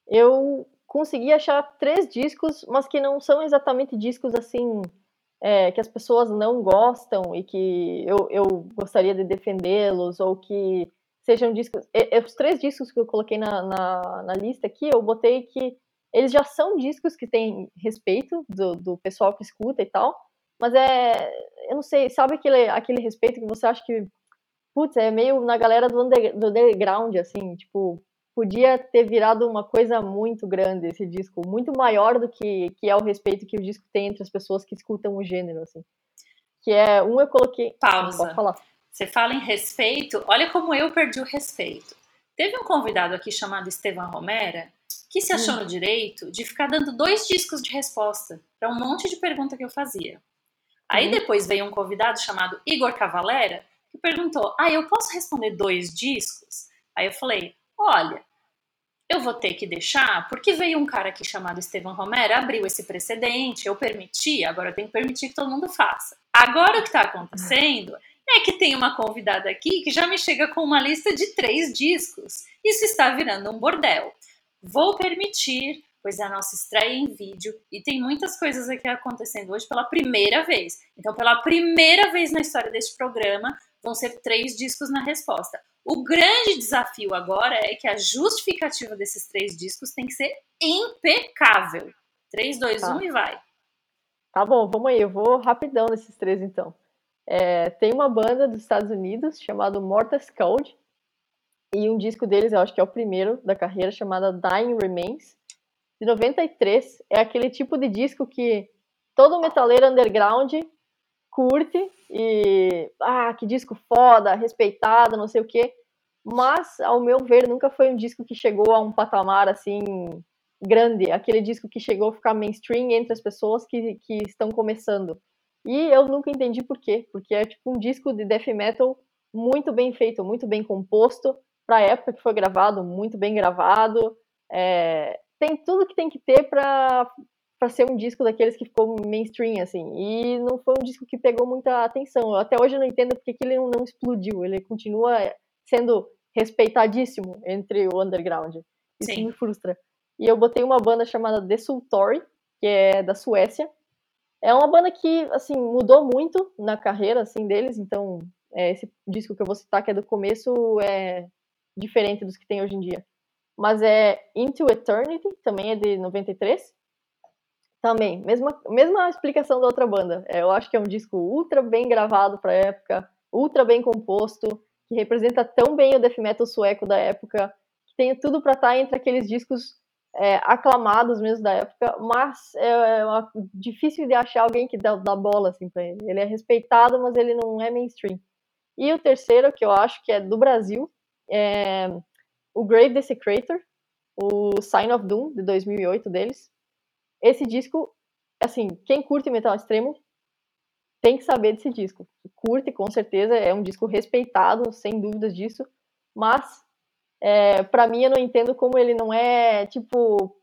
Eu consegui achar três discos, mas que não são exatamente discos assim é, que as pessoas não gostam e que eu, eu gostaria de defendê-los, ou que sejam discos. os três discos que eu coloquei na, na, na lista aqui, eu botei que eles já são discos que têm respeito do, do pessoal que escuta e tal, mas é, eu não sei, sabe aquele, aquele respeito que você acha que, putz, é meio na galera do, under, do underground, assim, tipo, podia ter virado uma coisa muito grande esse disco, muito maior do que, que é o respeito que o disco tem entre as pessoas que escutam o gênero, assim. Que é, um eu coloquei... Pausa. falar. Você fala em respeito, olha como eu perdi o respeito. Teve um convidado aqui chamado Estevam Romera, que se achou hum. no direito de ficar dando dois discos de resposta para um monte de pergunta que eu fazia. Aí hum. depois veio um convidado chamado Igor Cavalera que perguntou: Ah, eu posso responder dois discos? Aí eu falei: Olha, eu vou ter que deixar, porque veio um cara aqui chamado Estevão Romero, abriu esse precedente, eu permiti, agora eu tenho que permitir que todo mundo faça. Agora o que está acontecendo é que tem uma convidada aqui que já me chega com uma lista de três discos. Isso está virando um bordel. Vou permitir, pois é a nossa estreia em vídeo e tem muitas coisas aqui acontecendo hoje pela primeira vez. Então, pela primeira vez na história deste programa, vão ser três discos na resposta. O grande desafio agora é que a justificativa desses três discos tem que ser impecável. 3, 2, tá. 1 e vai. Tá bom, vamos aí. Eu vou rapidão nesses três então. É, tem uma banda dos Estados Unidos chamada Mortis Code, e um disco deles, eu acho que é o primeiro da carreira, chamada Dying Remains, de 93. É aquele tipo de disco que todo metaleiro underground curte e ah, que disco foda, respeitado, não sei o quê. Mas, ao meu ver, nunca foi um disco que chegou a um patamar assim grande, aquele disco que chegou a ficar mainstream entre as pessoas que, que estão começando. E eu nunca entendi por quê, porque é tipo um disco de death metal muito bem feito, muito bem composto, para a época que foi gravado, muito bem gravado. É, tem tudo que tem que ter para ser um disco daqueles que ficou mainstream, assim. E não foi um disco que pegou muita atenção. Até hoje eu não entendo porque que ele não, não explodiu. Ele continua sendo respeitadíssimo entre o underground. Isso Sim. me frustra. E eu botei uma banda chamada The Sultori, que é da Suécia. É uma banda que, assim, mudou muito na carreira, assim, deles. Então, é, esse disco que eu vou citar, que é do começo, é diferente dos que tem hoje em dia. Mas é Into Eternity, também é de 93. Também, mesma, mesma explicação da outra banda. É, eu acho que é um disco ultra bem gravado para época, ultra bem composto, que representa tão bem o death metal sueco da época, que tem tudo para estar tá entre aqueles discos é, aclamados mesmo da época, mas é, é uma, difícil de achar alguém que dá, dá bola assim para ele. Ele é respeitado, mas ele não é mainstream. E o terceiro, que eu acho que é do Brasil, é, o Grave Desecrator, o Sign of Doom, de 2008 deles. Esse disco, assim, quem curte metal extremo tem que saber desse disco. Curte, com certeza, é um disco respeitado, sem dúvidas disso, mas é, para mim eu não entendo como ele não é, tipo,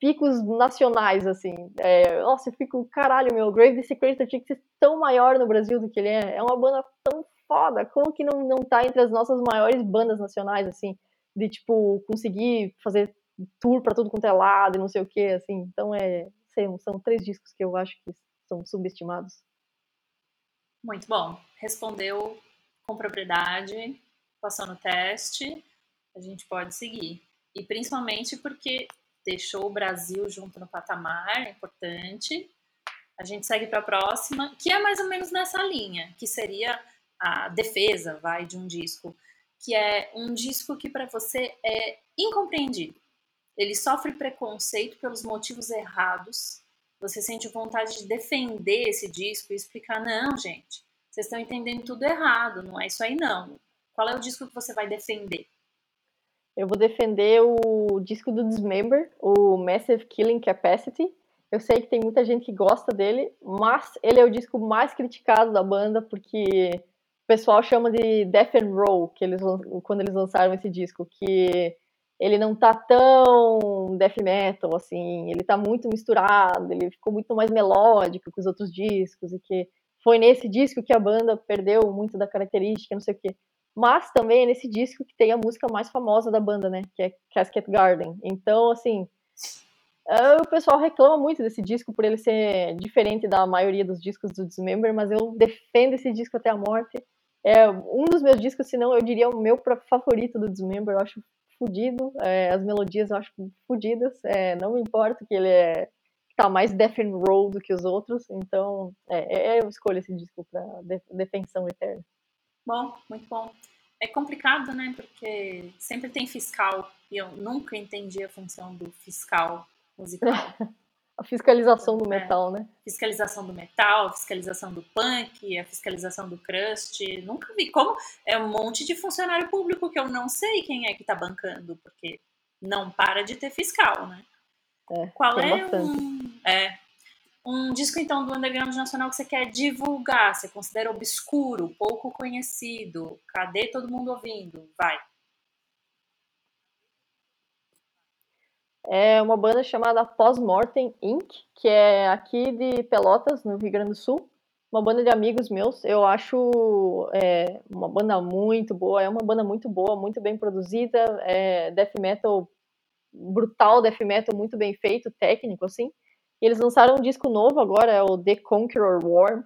picos nacionais, assim. É, nossa, eu fico, caralho, meu, Grave Desecrator tinha que ser tão maior no Brasil do que ele é. É uma banda tão foda, como que não, não tá entre as nossas maiores bandas nacionais, assim, de, tipo, conseguir fazer tour pra tudo quanto é lado e não sei o que, assim. Então, é, sei, são três discos que eu acho que são subestimados. Muito bom. Respondeu com propriedade, passou no teste, a gente pode seguir. E principalmente porque deixou o Brasil junto no patamar, é importante. A gente segue para a próxima, que é mais ou menos nessa linha, que seria a defesa, vai, de um disco, que é um disco que para você é incompreendido. Ele sofre preconceito pelos motivos errados. Você sente vontade de defender esse disco e explicar: não, gente, vocês estão entendendo tudo errado, não é isso aí não. Qual é o disco que você vai defender? Eu vou defender o disco do Dismember, o Massive Killing Capacity. Eu sei que tem muita gente que gosta dele, mas ele é o disco mais criticado da banda porque pessoal chama de Death and Roll, que eles quando eles lançaram esse disco, que ele não tá tão death metal assim, ele tá muito misturado, ele ficou muito mais melódico que os outros discos e que foi nesse disco que a banda perdeu muito da característica, não sei o quê. Mas também é nesse disco que tem a música mais famosa da banda, né? Que é Casket Garden. Então, assim, é, o pessoal reclama muito desse disco por ele ser diferente da maioria dos discos do Dismember, mas eu defendo esse disco até a morte. É um dos meus discos, se não eu diria o meu favorito do Dismember. Eu acho fodido. É, as melodias eu acho fodidas. É, não me importa que ele é tá mais death and roll do que os outros. Então, é, é eu escolho esse disco para defensão eterna. Bom, muito bom. É complicado, né? Porque sempre tem fiscal e eu nunca entendi a função do fiscal musical. (laughs) a fiscalização do é. metal, é, né? Fiscalização do metal, fiscalização do punk, a fiscalização do crust. Nunca vi. Como é um monte de funcionário público que eu não sei quem é que tá bancando, porque não para de ter fiscal, né? É, Qual é um, é um disco, então, do underground nacional que você quer divulgar, você considera obscuro, pouco conhecido, cadê todo mundo ouvindo? Vai. É uma banda chamada Postmortem Inc., que é aqui de Pelotas, no Rio Grande do Sul. Uma banda de amigos meus. Eu acho é, uma banda muito boa. É uma banda muito boa, muito bem produzida. É death metal brutal, death metal muito bem feito, técnico, assim. E eles lançaram um disco novo agora, é o The Conqueror Worm.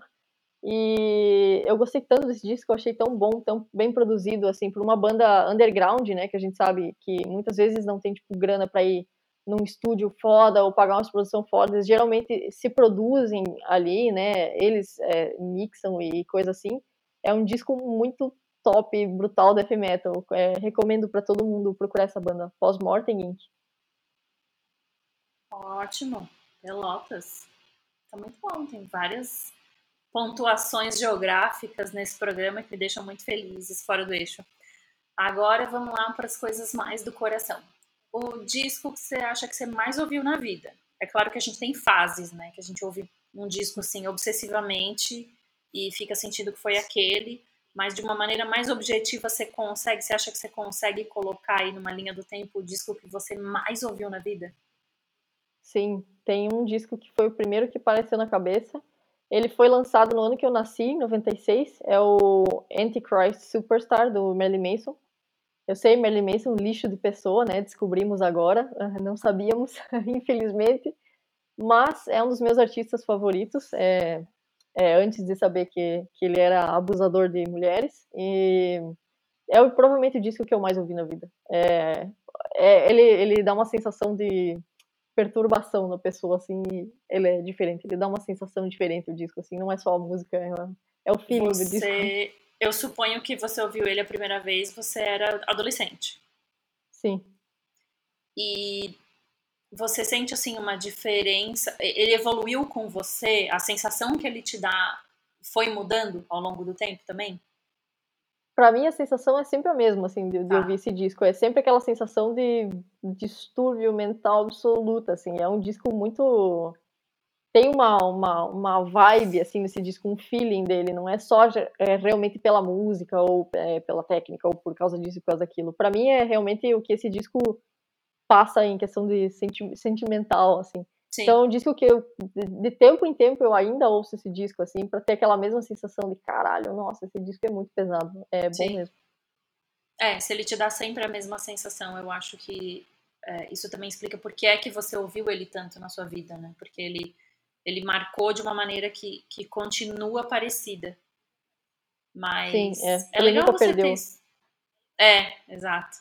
E eu gostei tanto desse disco, eu achei tão bom, tão bem produzido, assim, por uma banda underground, né? Que a gente sabe que muitas vezes não tem, tipo, grana para ir num estúdio foda ou pagar uma produção foda. Eles geralmente se produzem ali, né? Eles é, mixam e coisa assim. É um disco muito top, brutal death metal. É, recomendo para todo mundo procurar essa banda, Post-Mortem Inc. Ótimo. Pelotas. Tá muito bom, tem várias pontuações geográficas nesse programa que me deixam muito felizes fora do eixo. Agora vamos lá para as coisas mais do coração. O disco que você acha que você mais ouviu na vida? É claro que a gente tem fases, né? Que a gente ouve um disco assim obsessivamente e fica sentindo que foi aquele, mas de uma maneira mais objetiva você consegue, você acha que você consegue colocar aí numa linha do tempo o disco que você mais ouviu na vida? Sim, tem um disco que foi o primeiro que apareceu na cabeça. Ele foi lançado no ano que eu nasci, em 96. É o Antichrist Superstar, do Marilyn Manson. Eu sei, Marilyn Manson, lixo de pessoa, né? Descobrimos agora, não sabíamos, (laughs) infelizmente. Mas é um dos meus artistas favoritos. É, é, antes de saber que, que ele era abusador de mulheres. E é provavelmente o disco que eu mais ouvi na vida. É, é, ele, ele dá uma sensação de perturbação na pessoa, assim, ele é diferente, ele dá uma sensação diferente o disco, assim, não é só a música, é, é o feeling você, do disco. Eu suponho que você ouviu ele a primeira vez, você era adolescente. Sim. E você sente, assim, uma diferença, ele evoluiu com você, a sensação que ele te dá foi mudando ao longo do tempo também? para mim a sensação é sempre a mesma, assim, de, de ah. ouvir esse disco. É sempre aquela sensação de distúrbio mental absoluta, assim. É um disco muito... Tem uma, uma, uma vibe, assim, nesse disco, um feeling dele. Não é só é, realmente pela música ou é, pela técnica ou por causa disso e por causa daquilo. Para mim é realmente o que esse disco passa em questão de senti sentimental, assim. Sim. Então, é um disco que eu, de, de tempo em tempo, eu ainda ouço esse disco, assim, pra ter aquela mesma sensação de caralho, nossa, esse disco é muito pesado. É bom Sim. mesmo. É, se ele te dá sempre a mesma sensação, eu acho que é, isso também explica por que é que você ouviu ele tanto na sua vida, né? Porque ele, ele marcou de uma maneira que, que continua parecida. Mas Sim, é. é Ele legal nunca você perdeu. ter. É, exato.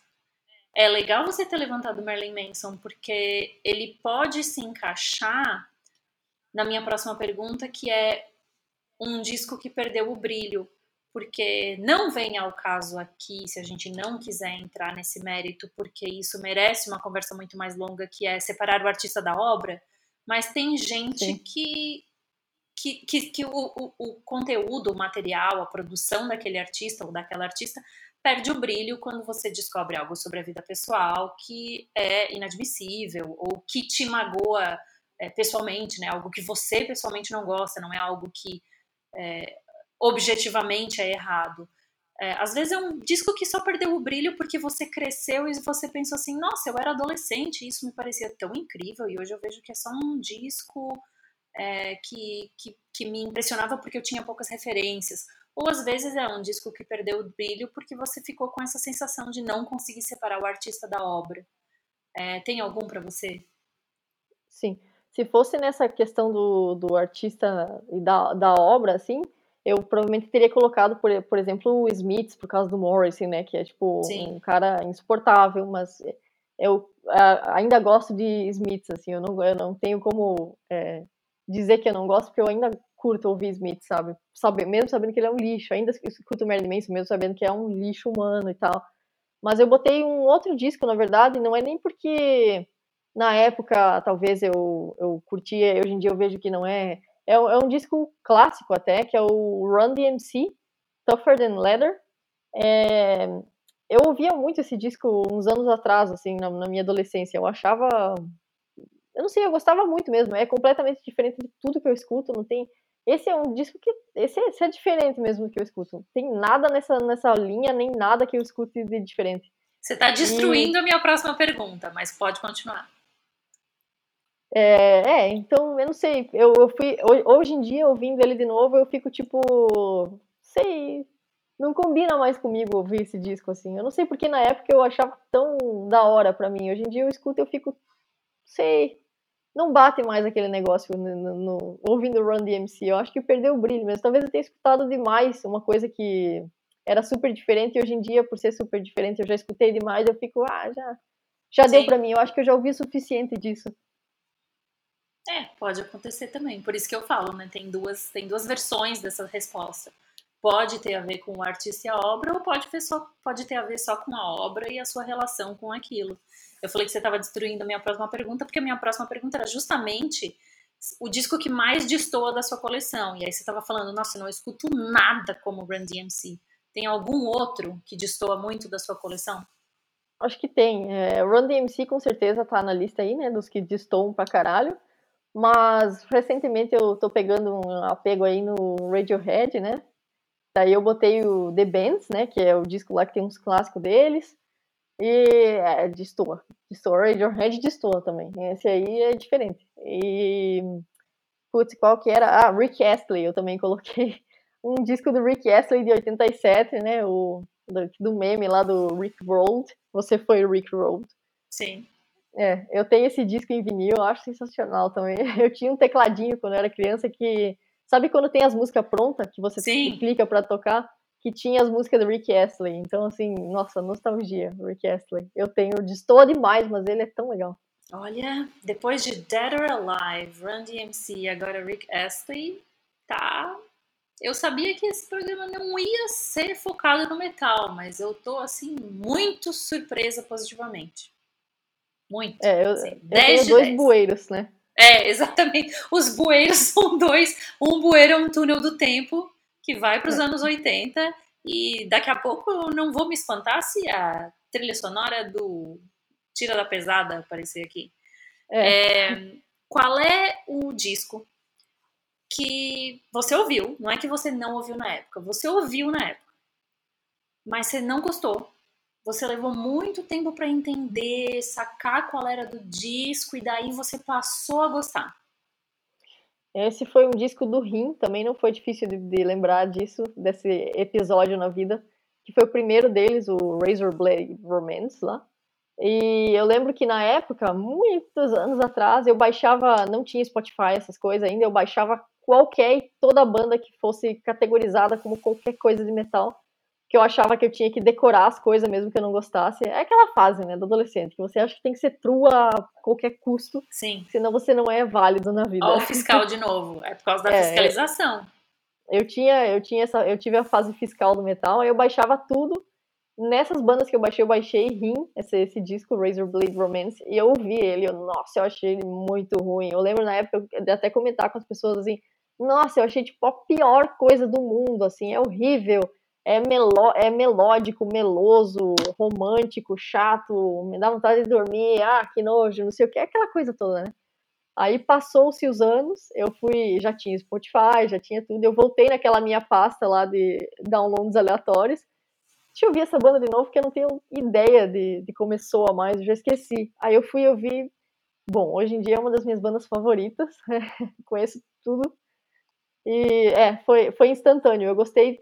É legal você ter levantado o Marilyn Manson, porque ele pode se encaixar na minha próxima pergunta, que é um disco que perdeu o brilho. Porque não vem ao caso aqui, se a gente não quiser entrar nesse mérito, porque isso merece uma conversa muito mais longa, que é separar o artista da obra, mas tem gente Sim. que, que, que, que o, o, o conteúdo, o material, a produção daquele artista ou daquela artista perde o brilho quando você descobre algo sobre a vida pessoal que é inadmissível ou que te magoa é, pessoalmente, né? Algo que você pessoalmente não gosta, não é algo que é, objetivamente é errado. É, às vezes é um disco que só perdeu o brilho porque você cresceu e você pensou assim, nossa, eu era adolescente isso me parecia tão incrível e hoje eu vejo que é só um disco é, que, que, que me impressionava porque eu tinha poucas referências. Ou às vezes é um disco que perdeu o brilho porque você ficou com essa sensação de não conseguir separar o artista da obra. É, tem algum para você? Sim. Se fosse nessa questão do, do artista e da, da obra, assim, eu provavelmente teria colocado, por, por exemplo, o Smiths, por causa do Morrison, né? Que é, tipo, Sim. um cara insuportável, mas eu a, ainda gosto de Smiths, assim, eu não, eu não tenho como é, dizer que eu não gosto, porque eu ainda curto ouvir Smith, sabe? sabe? Mesmo sabendo que ele é um lixo, ainda escuto Marilyn Manson, mesmo sabendo que é um lixo humano e tal. Mas eu botei um outro disco, na verdade, não é nem porque na época talvez eu, eu curtia, hoje em dia eu vejo que não é. É, é um disco clássico até, que é o Run DMC, Tougher Than Leather. É, eu ouvia muito esse disco uns anos atrás, assim, na, na minha adolescência. Eu achava eu não sei, eu gostava muito mesmo. É completamente diferente de tudo que eu escuto. Não tem. Esse é um disco que. Esse é, esse é diferente mesmo do que eu escuto. Não tem nada nessa, nessa linha, nem nada que eu escute de diferente. Você está destruindo e... a minha próxima pergunta, mas pode continuar. É, é, então, eu não sei. Eu, eu fui. Hoje em dia, ouvindo ele de novo, eu fico tipo. Sei. Não combina mais comigo ouvir esse disco, assim. Eu não sei porque na época eu achava tão da hora pra mim. Hoje em dia eu escuto e eu fico. Sei não bate mais aquele negócio no, no, no, ouvindo o Run DMC. Eu acho que perdeu o brilho mesmo. Talvez eu tenha escutado demais uma coisa que era super diferente e hoje em dia, por ser super diferente, eu já escutei demais. Eu fico, ah, já, já deu para mim. Eu acho que eu já ouvi o suficiente disso. É, pode acontecer também. Por isso que eu falo, né? Tem duas, tem duas versões dessa resposta. Pode ter a ver com o artista e a obra, ou pode ter, só, pode ter a ver só com a obra e a sua relação com aquilo. Eu falei que você estava destruindo a minha próxima pergunta, porque a minha próxima pergunta era justamente o disco que mais destoa da sua coleção. E aí você estava falando, nossa, eu não escuto nada como Run DMC. Tem algum outro que destoa muito da sua coleção? Acho que tem. É, Run DMC com certeza tá na lista aí, né, dos que destoam pra caralho. Mas recentemente eu tô pegando um apego aí no Radiohead, né? Daí eu botei o The Bands, né, que é o disco lá que tem uns clássicos deles. E é, destoa. Destoa. Radiohead destoa também. Esse aí é diferente. E. Putz, qual que era? Ah, Rick Astley. Eu também coloquei (laughs) um disco do Rick Astley de 87, né? O do, do meme lá do Rick Rolled. Você foi Rick Rolled. Sim. É, eu tenho esse disco em vinil, eu acho sensacional também. (laughs) Eu tinha um tecladinho quando eu era criança que. Sabe quando tem as músicas prontas que você Sim. clica para tocar? que tinha as músicas do Rick Astley. Então, assim, nossa, nostalgia, Rick Astley. Eu tenho, destoa demais, mas ele é tão legal. Olha, depois de Dead or Alive, Run DMC e agora Rick Astley, tá... Eu sabia que esse programa não ia ser focado no metal, mas eu tô, assim, muito surpresa positivamente. Muito. É, eu, assim, eu tenho dois 10. bueiros, né? É, exatamente. Os bueiros (laughs) são dois. Um bueiro é um túnel do tempo que vai para os anos 80 e daqui a pouco eu não vou me espantar se a trilha sonora do Tira da Pesada aparecer aqui. É. É, qual é o disco que você ouviu? Não é que você não ouviu na época, você ouviu na época, mas você não gostou você levou muito tempo para entender, sacar qual era do disco e daí você passou a gostar? Esse foi um disco do Rim, também não foi difícil de, de, lembrar disso, desse episódio na vida, que foi o primeiro deles, o Razor Blade Romance lá. E eu lembro que na época, muitos anos atrás, eu baixava, não tinha Spotify, essas coisas ainda, eu baixava qualquer e toda banda que fosse categorizada como qualquer coisa de metal que eu achava que eu tinha que decorar as coisas mesmo que eu não gostasse. É aquela fase, né, do adolescente, que você acha que tem que ser true a qualquer custo. Sim. Senão você não é válido na vida. Olha o fiscal de novo. É por causa da (laughs) é, fiscalização. Eu tinha, eu tinha essa, eu tive a fase fiscal do metal, aí eu baixava tudo. Nessas bandas que eu baixei, eu baixei Rim, esse, esse disco, Razor Blade Romance, e eu ouvi ele, eu, nossa, eu achei ele muito ruim. Eu lembro na época de até comentar com as pessoas assim, nossa, eu achei tipo a pior coisa do mundo, assim, é horrível é, meló é melódico, meloso, romântico, chato, me dá vontade de dormir, ah, que nojo, não sei o que, aquela coisa toda, né? Aí passou-se os anos, eu fui, já tinha Spotify, já tinha tudo, eu voltei naquela minha pasta lá de downloads aleatórios. Deixa eu ouvir essa banda de novo, porque eu não tenho ideia de, de como soa mais, eu já esqueci. Aí eu fui ouvir, bom, hoje em dia é uma das minhas bandas favoritas, (laughs) conheço tudo. E é, foi, foi instantâneo, eu gostei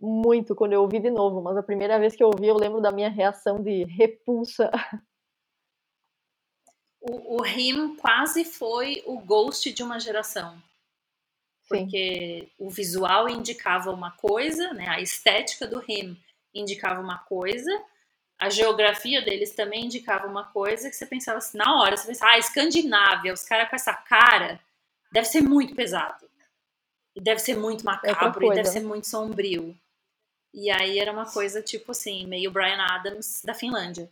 muito quando eu ouvi de novo, mas a primeira vez que eu ouvi eu lembro da minha reação de repulsa. (laughs) O, o Him quase foi o Ghost de uma geração. Porque Sim. o visual indicava uma coisa, né? a estética do Him indicava uma coisa, a geografia deles também indicava uma coisa que você pensava assim, na hora, você pensava, ah, Escandinávia, os caras com essa cara, deve ser muito pesado. E deve ser muito macabro, e deve ser muito sombrio. E aí era uma coisa tipo assim, meio Brian Adams da Finlândia.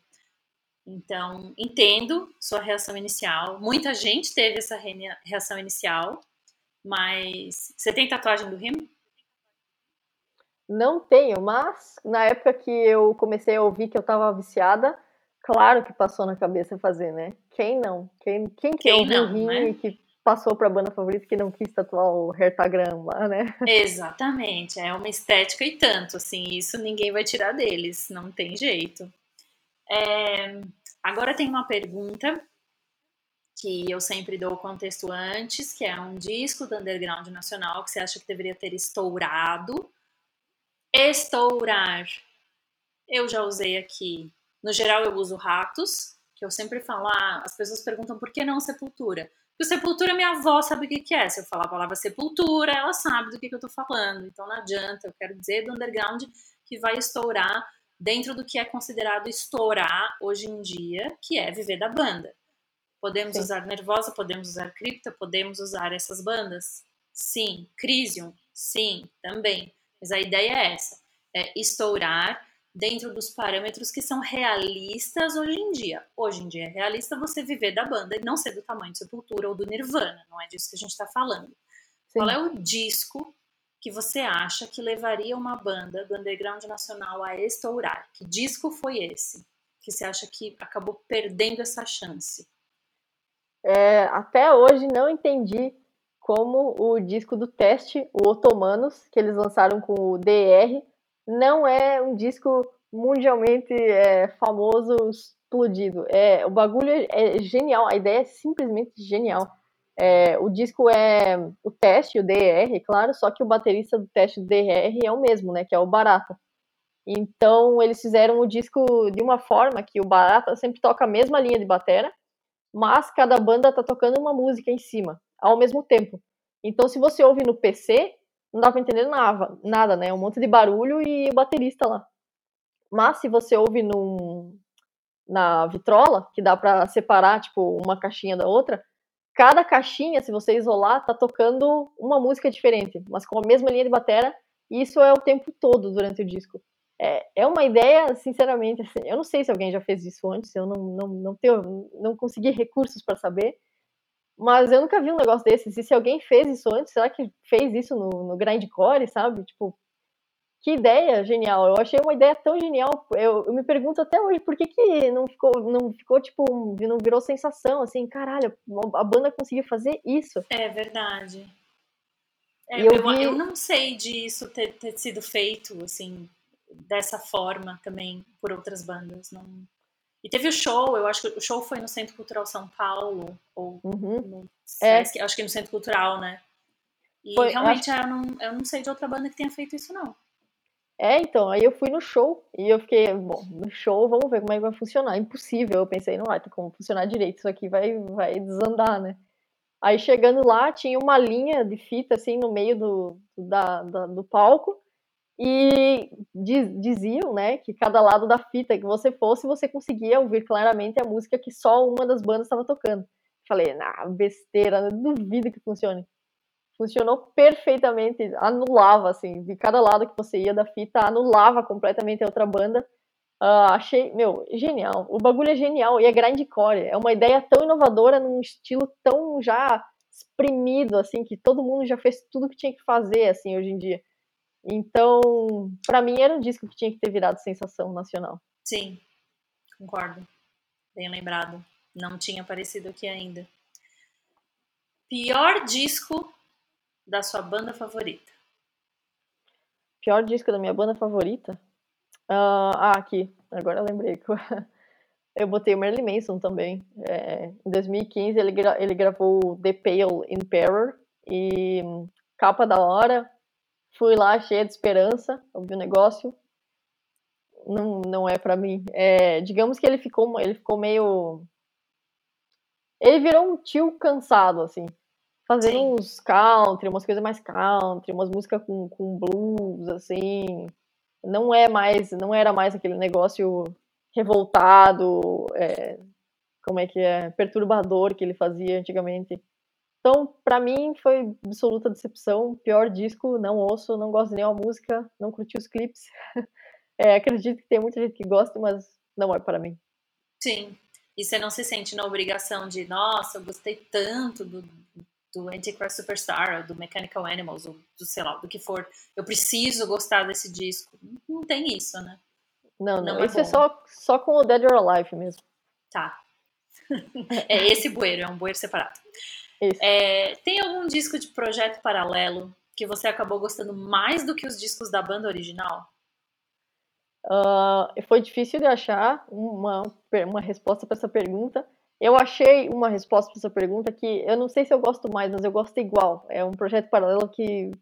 Então, entendo sua reação inicial. Muita gente teve essa reação inicial, mas você tem tatuagem do Rim? Não tenho, mas na época que eu comecei a ouvir que eu tava viciada, claro que passou na cabeça fazer, né? Quem não? Quem, quem, quem ouviu o Rim né? e que passou para a banda favorita que não quis tatuar o Hertagram lá, né? Exatamente, é uma estética e tanto, assim, isso ninguém vai tirar deles, não tem jeito. É, agora tem uma pergunta que eu sempre dou o contexto antes, que é um disco do underground nacional que você acha que deveria ter estourado. Estourar. Eu já usei aqui. No geral, eu uso ratos, que eu sempre falo, ah, as pessoas perguntam por que não sepultura? Porque sepultura, minha avó sabe o que, que é. Se eu falar a palavra sepultura, ela sabe do que, que eu tô falando. Então não adianta, eu quero dizer do underground que vai estourar dentro do que é considerado estourar hoje em dia, que é viver da banda. Podemos Sim. usar Nervosa, podemos usar Cripta, podemos usar essas bandas? Sim. Crisium? Sim, também. Mas a ideia é essa: é estourar dentro dos parâmetros que são realistas hoje em dia. Hoje em dia é realista você viver da banda e não ser do tamanho de Sepultura ou do Nirvana, não é disso que a gente está falando. Sim. Qual é o disco que você acha que levaria uma banda do underground nacional a estourar? Que disco foi esse? Que você acha que acabou perdendo essa chance? É, até hoje não entendi como o disco do teste, o Otomanos, que eles lançaram com o DR, não é um disco mundialmente é, famoso, explodido. É, o bagulho é genial, a ideia é simplesmente genial. É, o disco é o teste, o DR, claro, só que o baterista do teste do DR é o mesmo, né? Que é o Barata. Então eles fizeram o disco de uma forma que o Barata sempre toca a mesma linha de batera, mas cada banda tá tocando uma música em cima, ao mesmo tempo. Então se você ouve no PC, não dá pra entender nada, nada, né? Um monte de barulho e o baterista lá. Mas se você ouve num, na vitrola, que dá para separar, tipo, uma caixinha da outra, cada caixinha, se você isolar, tá tocando uma música diferente, mas com a mesma linha de batera, e isso é o tempo todo durante o disco. É, é uma ideia, sinceramente, assim, eu não sei se alguém já fez isso antes, eu não, não, não, tenho, não consegui recursos para saber, mas eu nunca vi um negócio desses. E se alguém fez isso antes, será que fez isso no, no grindcore, sabe? Tipo, que ideia genial. Eu achei uma ideia tão genial. Eu, eu me pergunto até hoje por que, que não ficou, não ficou, tipo, não virou sensação, assim, caralho, a banda conseguiu fazer isso. É verdade. É, eu, eu, vi... eu, não sei disso ter, ter sido feito, assim, dessa forma também por outras bandas. Não... E teve o show, eu acho que o show foi no Centro Cultural São Paulo, ou Uhum. no É. Sesc, acho que no Centro Cultural, né? E Foi, realmente eu, não, eu não sei de outra banda que tenha feito isso, não. É, então, aí eu fui no show e eu fiquei, bom, no show, vamos ver como é que vai funcionar. Impossível, eu pensei, não vai ter como funcionar direito, isso aqui vai, vai desandar, né? Aí chegando lá, tinha uma linha de fita, assim, no meio do, da, da- do palco e diz- diziam, né, que cada lado da fita que você fosse, você conseguia ouvir claramente a música que só uma das bandas estava tocando. Falei, nah, besteira, duvido que funcione funcionou perfeitamente, anulava, assim, de cada lado que você ia da fita, anulava completamente a outra banda. Ah, achei, meu, genial. O bagulho é genial e é grindcore. É uma ideia tão inovadora num estilo tão já exprimido, assim, que todo mundo já fez tudo que tinha que fazer, assim, hoje em dia. Então, pra mim era um disco que tinha que ter virado sensação nacional. Sim, concordo. Bem lembrado. Não tinha aparecido aqui ainda. Pior disco da sua banda favorita? Pior disco da minha banda favorita? Ah, ah, aqui. Agora eu lembrei que eu, (laughs) eu botei o Marilyn Manson também. É, em 2015 ele, gra- ele gravou The Pale Emperor e capa da hora. Fui lá cheia de esperança, ouvi o negócio. Não, não é pra mim. É, digamos que ele ficou, ele ficou meio. Ele virou um tio cansado, assim. Fazendo Sim. uns country, umas coisas mais country, umas músicas com, com blues, assim. Não é mais, não era mais aquele negócio revoltado, é, como é que é, perturbador que ele fazia antigamente. Então, pra mim, foi absoluta decepção. Pior disco, não ouço, não gosto de nenhuma música, não curti os clipes. (laughs) É, acredito que tem muita gente que gosta, mas não é para mim. Sim. E você não se sente na obrigação de, nossa, eu gostei tanto do, do Antichrist Superstar, ou do Mechanical Animals, ou do, sei lá, do que for. Eu preciso gostar desse disco. Não tem isso, né? Não, não. Não é Isso é só, só com o Dead or Alive mesmo. Tá. (laughs) é esse bueiro, é um bueiro separado. É, tem algum disco de projeto paralelo que você acabou gostando mais do que os discos da banda original? Ah, foi difícil de achar uma, uma resposta para essa pergunta. Eu achei uma resposta para essa pergunta que eu não sei se eu gosto mais, mas eu gosto igual. É um projeto paralelo que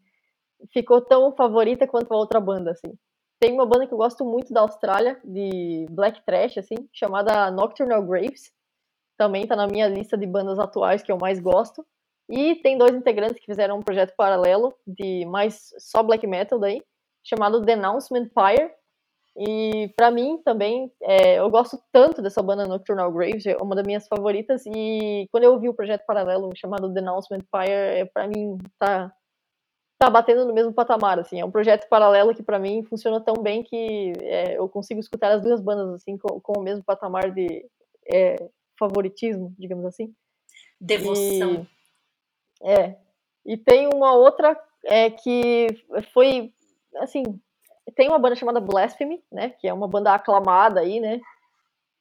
ficou tão favorita quanto a outra banda, assim. Tem uma banda que eu gosto muito da Austrália, de black trash, assim, chamada Nocturnal Graves. Também tá na minha lista de bandas atuais que eu mais gosto. E tem dois integrantes que fizeram um projeto paralelo de mais só black metal daí, chamado Denouncement Pyre. E pra mim também, é, eu gosto tanto dessa banda Nocturnal Graves, é uma das minhas favoritas. E quando eu ouvi o projeto paralelo chamado Denouncement Pyre, é, pra mim tá tá batendo no mesmo patamar, assim. É um projeto paralelo que pra mim funciona tão bem que é, eu consigo escutar as duas bandas assim com, com o mesmo patamar de é, favoritismo, digamos assim. Devoção. E, é. E tem uma outra é, que foi, assim, tem uma banda chamada Blasphemy, né? Que é uma banda aclamada aí, né?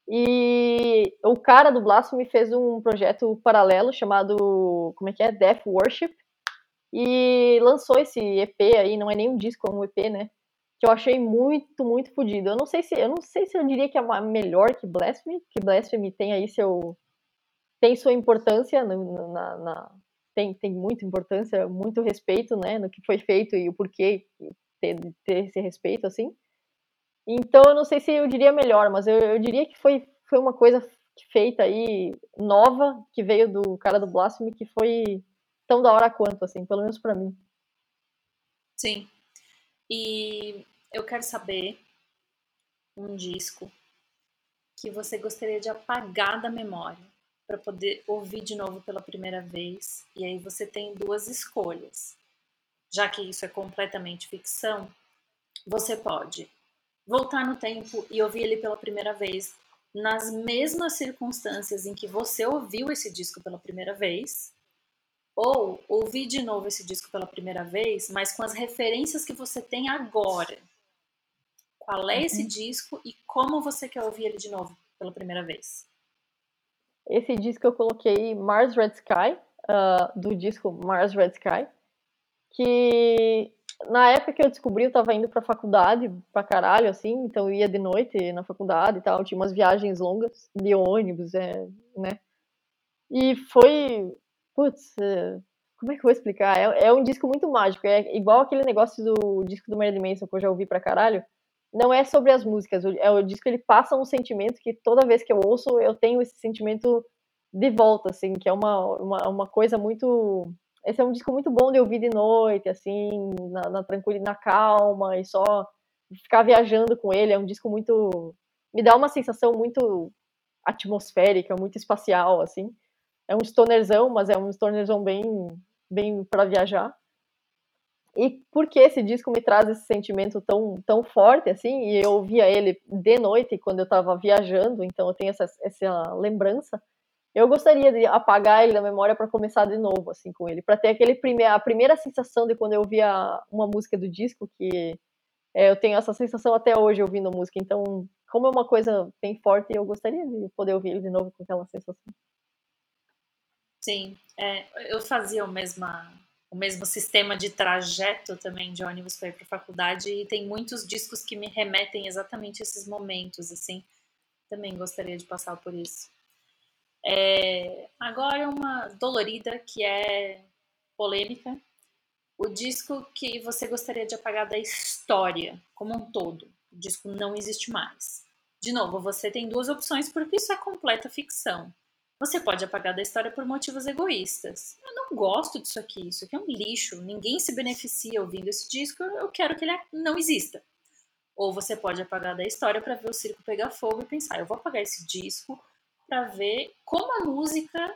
E o cara do Blasphemy fez um projeto paralelo chamado, como é que é? Death Worship. E lançou esse EP aí, não é nem um disco, é um EP, né? Que eu achei muito, muito fodido. Eu não sei se eu não sei se eu diria que é melhor que Blasphemy, que Blasphemy tem aí seu tem sua importância no- na, na- tem, tem muita importância, muito respeito, né, no que foi feito e o porquê ter, ter esse respeito, assim. Então, eu não sei se eu diria melhor, mas eu, eu diria que foi, foi uma coisa feita aí, nova, que veio do cara do Blasphemy, que foi tão da hora quanto, assim, pelo menos pra mim. Sim. E eu quero saber um disco que você gostaria de apagar da memória para poder ouvir de novo pela primeira vez. E aí você tem duas escolhas. Já que isso é completamente ficção, você pode voltar no tempo e ouvir ele pela primeira vez nas mesmas circunstâncias em que você ouviu esse disco pela primeira vez, ou ouvir de novo esse disco pela primeira vez, mas com as referências que você tem agora. Qual é esse disco e como você quer ouvir ele de novo pela primeira vez? Esse disco eu coloquei Mars Red Sky, ah, do disco Mars Red Sky, que na época que eu descobri, eu tava indo pra faculdade pra caralho, assim, então eu ia de noite na faculdade e tal, tinha umas viagens longas de ônibus, é, né? E foi, putz, é, como é que eu vou explicar? É, é, um disco muito mágico, é igual aquele negócio do disco do Marilyn Manson que eu já ouvi pra caralho, não é sobre as músicas, é o disco ele passa um sentimento que toda vez que eu ouço, eu tenho esse sentimento de volta, assim, que é uma, uma, uma coisa muito esse é um disco muito bom de ouvir de noite, assim, na, na tranquilidade, na calma, e só ficar viajando com ele. É um disco muito. Me dá uma sensação muito atmosférica, muito espacial, assim. É um stonerzão, mas é um stonerzão bem, bem para viajar. E por que esse disco me traz esse sentimento tão, tão forte, assim, e eu ouvia ele de noite quando eu estava viajando, então eu tenho essa, essa lembrança eu gostaria de apagar ele da memória para começar de novo, assim, com ele, para ter aquele primeir, a primeira sensação de quando eu ouvia uma música do disco, que é, eu tenho essa sensação até hoje ouvindo música. Então, como é uma coisa bem forte, eu gostaria de poder ouvir ele de novo com aquela sensação. Sim, é, eu fazia o mesmo, o mesmo sistema de trajeto também de ônibus para ir para a faculdade e tem muitos discos que me remetem exatamente a esses momentos, assim. Também gostaria de passar por isso. É, agora uma dolorida que é polêmica. O disco que você gostaria de apagar da história como um todo. O disco não existe mais. De novo, você tem duas opções porque isso é completa ficção. Você pode apagar da história por motivos egoístas. Eu não gosto disso aqui, isso aqui é um lixo, ninguém se beneficia ouvindo esse disco, eu quero que ele não exista. Ou você pode apagar da história para ver o circo pegar fogo e pensar, eu vou apagar esse disco para ver como a música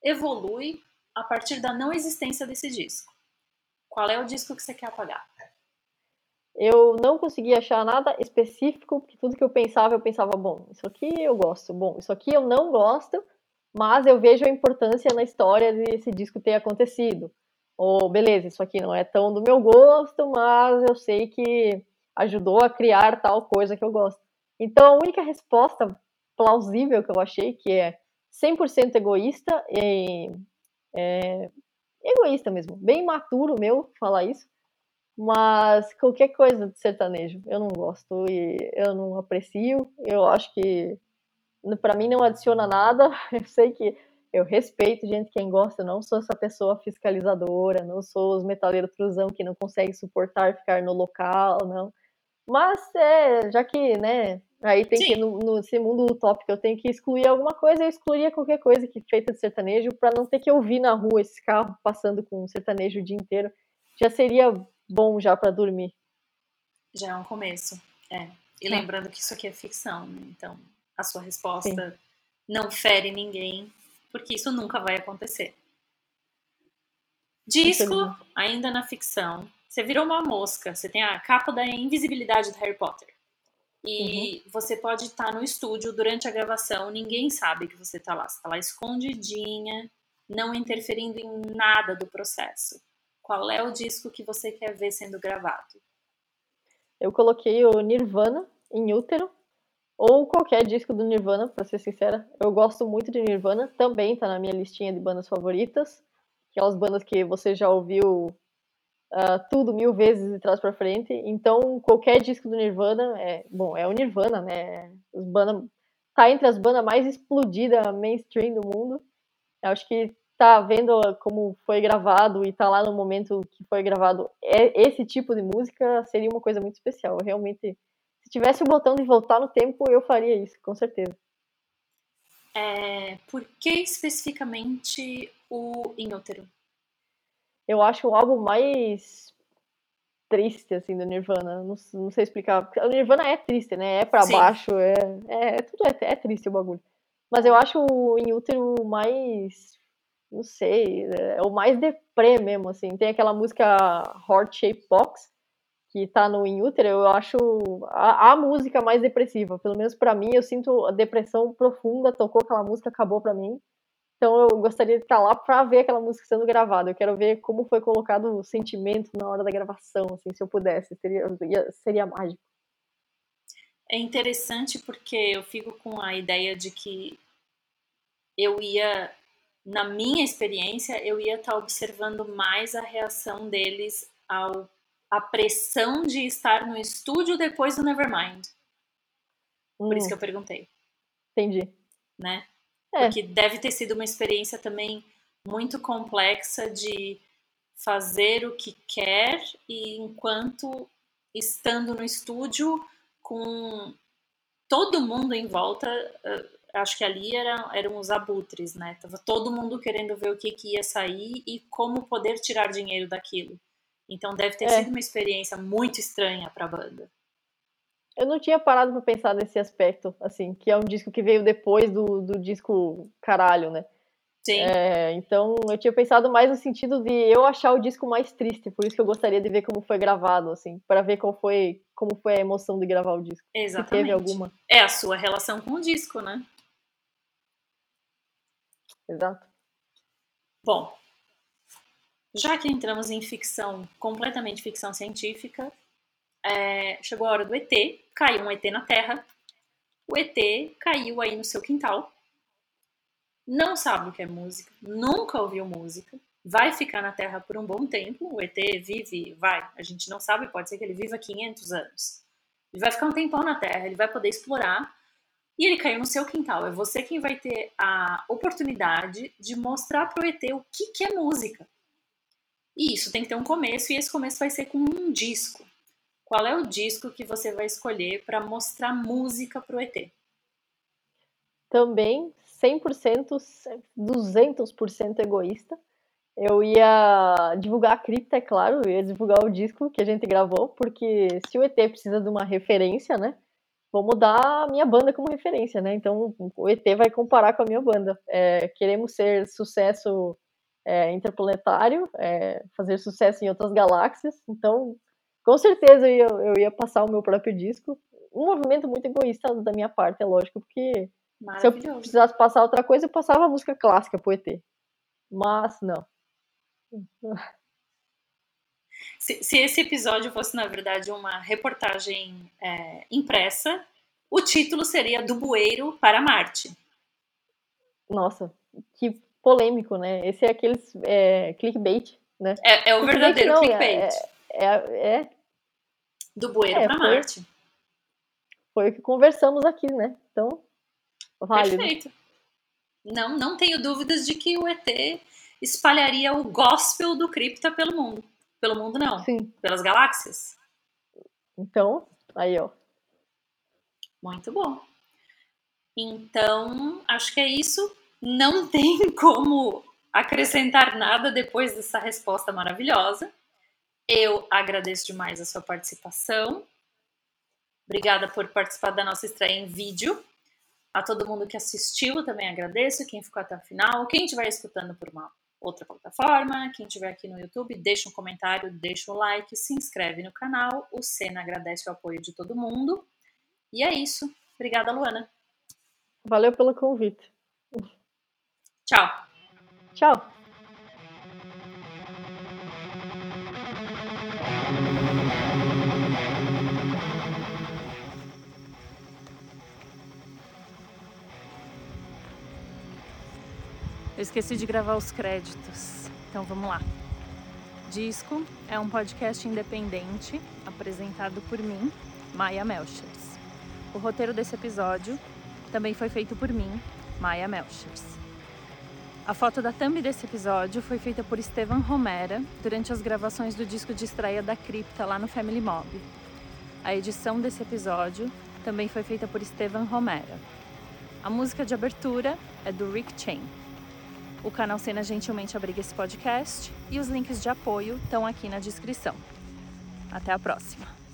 evolui a partir da não existência desse disco. Qual é o disco que você quer apagar? Eu não consegui achar nada específico, porque tudo que eu pensava, eu pensava, bom, isso aqui eu gosto, bom, isso aqui eu não gosto, mas eu vejo a importância na história desse disco ter acontecido. Ou, beleza, isso aqui não é tão do meu gosto, mas eu sei que ajudou a criar tal coisa que eu gosto. Então, a única resposta plausível que eu achei, que é 100% egoísta e é, egoísta mesmo, bem maturo meu falar isso, mas qualquer coisa de sertanejo eu não gosto e eu não aprecio, eu acho que para mim não adiciona nada, (laughs) eu sei que eu respeito gente quem gosta, não sou essa pessoa fiscalizadora, não sou os metaleiros truzão que não consegue suportar ficar no local, não. Mas é, já que, né, Aí tem Sim. que, no, nesse mundo utópico, eu tenho que excluir alguma coisa, eu excluiria qualquer coisa que feita de sertanejo, para não ter que ouvir na rua esse carro passando com sertanejo o dia inteiro. Já seria bom já para dormir. Já é um começo, é. E é. lembrando que isso aqui é ficção, né? Então, a sua resposta Sim. não fere ninguém, porque isso nunca vai acontecer. Disco, ainda na ficção. Você virou uma mosca, você tem a capa da invisibilidade do Harry Potter. E uhum. você pode estar no estúdio durante a gravação, ninguém sabe que você está lá. Você está lá escondidinha, não interferindo em nada do processo. Qual é o disco que você quer ver sendo gravado? Eu coloquei o Nirvana em útero, ou qualquer disco do Nirvana, para ser sincera. Eu gosto muito de Nirvana, também está na minha listinha de bandas favoritas. Aquelas bandas que você já ouviu uh, tudo mil vezes de trás para frente. Então, qualquer disco do Nirvana é bom, é o Nirvana, né? Os banda, tá entre as bandas mais explodidas mainstream do mundo. Eu acho que tá vendo como foi gravado e tá lá no momento que foi gravado é, esse tipo de música seria uma coisa muito especial. realmente, se tivesse o botão de voltar no tempo, eu faria isso, com certeza. É, por que especificamente o Inútero? eu acho o álbum mais triste, assim, do Nirvana. Não, não sei explicar. O Nirvana é triste, né? É pra Sim. baixo, é, é, tudo é, é triste o bagulho. Mas eu acho o Em Útero mais, não sei, é o mais deprê mesmo, assim. Tem aquela música Heart Shape Box, que tá no Em Útero, eu acho a, a música mais depressiva. Pelo menos para mim, eu sinto a depressão profunda, tocou aquela música, acabou para mim. Então eu gostaria de estar lá para ver aquela música sendo gravada. Eu quero ver como foi colocado o sentimento na hora da gravação, assim, se eu pudesse, seria, seria mágico. É interessante porque eu fico com a ideia de que eu ia, na minha experiência, eu ia estar observando mais a reação deles ao a pressão de estar no estúdio depois do Nevermind. Por Hum, isso que eu perguntei, entendi. né? É. Porque deve ter sido uma experiência também muito complexa de fazer o que quer e enquanto estando no estúdio com todo mundo em volta, eh, acho que ali era, eram os abutres, né? Tava todo mundo querendo ver o que, que ia sair e como poder tirar dinheiro daquilo. Então deve ter É. sido uma experiência muito estranha para a banda. Eu não tinha parado pra pensar nesse aspecto, assim, que é um disco que veio depois do, do disco caralho, né? Sim, É, então eu tinha pensado mais no sentido de eu achar o disco mais triste, por isso que eu gostaria de ver como foi gravado, assim, para ver qual foi, como foi a emoção de gravar o disco. Se exatamente. teve alguma. É a sua relação com o disco, né? Exato. Bom, já que entramos em ficção, completamente ficção científica, é, chegou a hora do ET, caiu um ET na Terra. O ET caiu aí no seu quintal. Não sabe o que é música, nunca ouviu música, vai ficar na Terra por um bom tempo. O ET vive, vai, a gente não sabe, pode ser que ele viva 500 anos. Ele vai ficar um tempão na Terra, ele vai poder explorar e ele caiu no seu quintal. É você quem vai ter a oportunidade de mostrar pro ET o que, que é música. E isso tem que ter um começo, e esse começo vai ser com um disco. Qual é o disco que você vai escolher para mostrar música pro ET? Também 100%, 200% egoísta. Eu ia divulgar a cripta, é claro, eu ia divulgar o disco que a gente gravou, porque se o ET precisa de uma referência, né? Vamos dar a minha banda como referência, né? Então o ET vai comparar com a minha banda. É, queremos ser sucesso é, interplanetário, é, fazer sucesso em outras galáxias. Então, com certeza eu ia, eu ia passar o meu próprio disco. Um movimento muito egoísta da minha parte, é lógico, porque se eu precisasse passar outra coisa, eu passava a música clássica pro ET. Mas não. (laughs) Se, se esse episódio fosse, na verdade, uma reportagem é, impressa, o título seria Do Bueiro para Marte. Nossa, que polêmico, né? Esse é aqueles é, clickbait, né? É, é o Clickbait verdadeiro não, clickbait. É, é, é, Do Bueiro É, para foi- Marte. foi o que conversamos aqui, né? Então, válido. Perfeito. Não, não tenho dúvidas de que o ET espalharia o gospel do cripta pelo mundo. Pelo mundo, não. Sim. Pelas galáxias. Então, aí, ó. Muito bom. Então, acho que é isso. Não (laughs) tem como acrescentar nada depois dessa resposta maravilhosa. Eu agradeço demais a sua participação. Obrigada por participar da nossa estreia em vídeo. A todo mundo que assistiu também agradeço. Quem ficou até o final. Quem estiver escutando por uma outra plataforma, quem estiver aqui no YouTube, deixa um comentário, deixa o like, se inscreve no canal. O Senna agradece o apoio de todo mundo. E é isso. Obrigada, Luana. Valeu pelo convite. Tchau. Tchau. Eu esqueci de gravar os créditos, então vamos lá. Disco é um podcast independente apresentado por mim, Maia Melchers. O roteiro desse episódio também foi feito por mim, Maia Melchers. A foto da thumb desse episódio foi feita por Estevan Romera durante as gravações do disco de estreia da Cripta lá no Family Mob. A edição desse episódio também foi feita por Estevan Romera. A música de abertura é do Rick Chain. O canal Cena gentilmente abriga esse podcast e os links de apoio estão aqui na descrição. Até a próxima!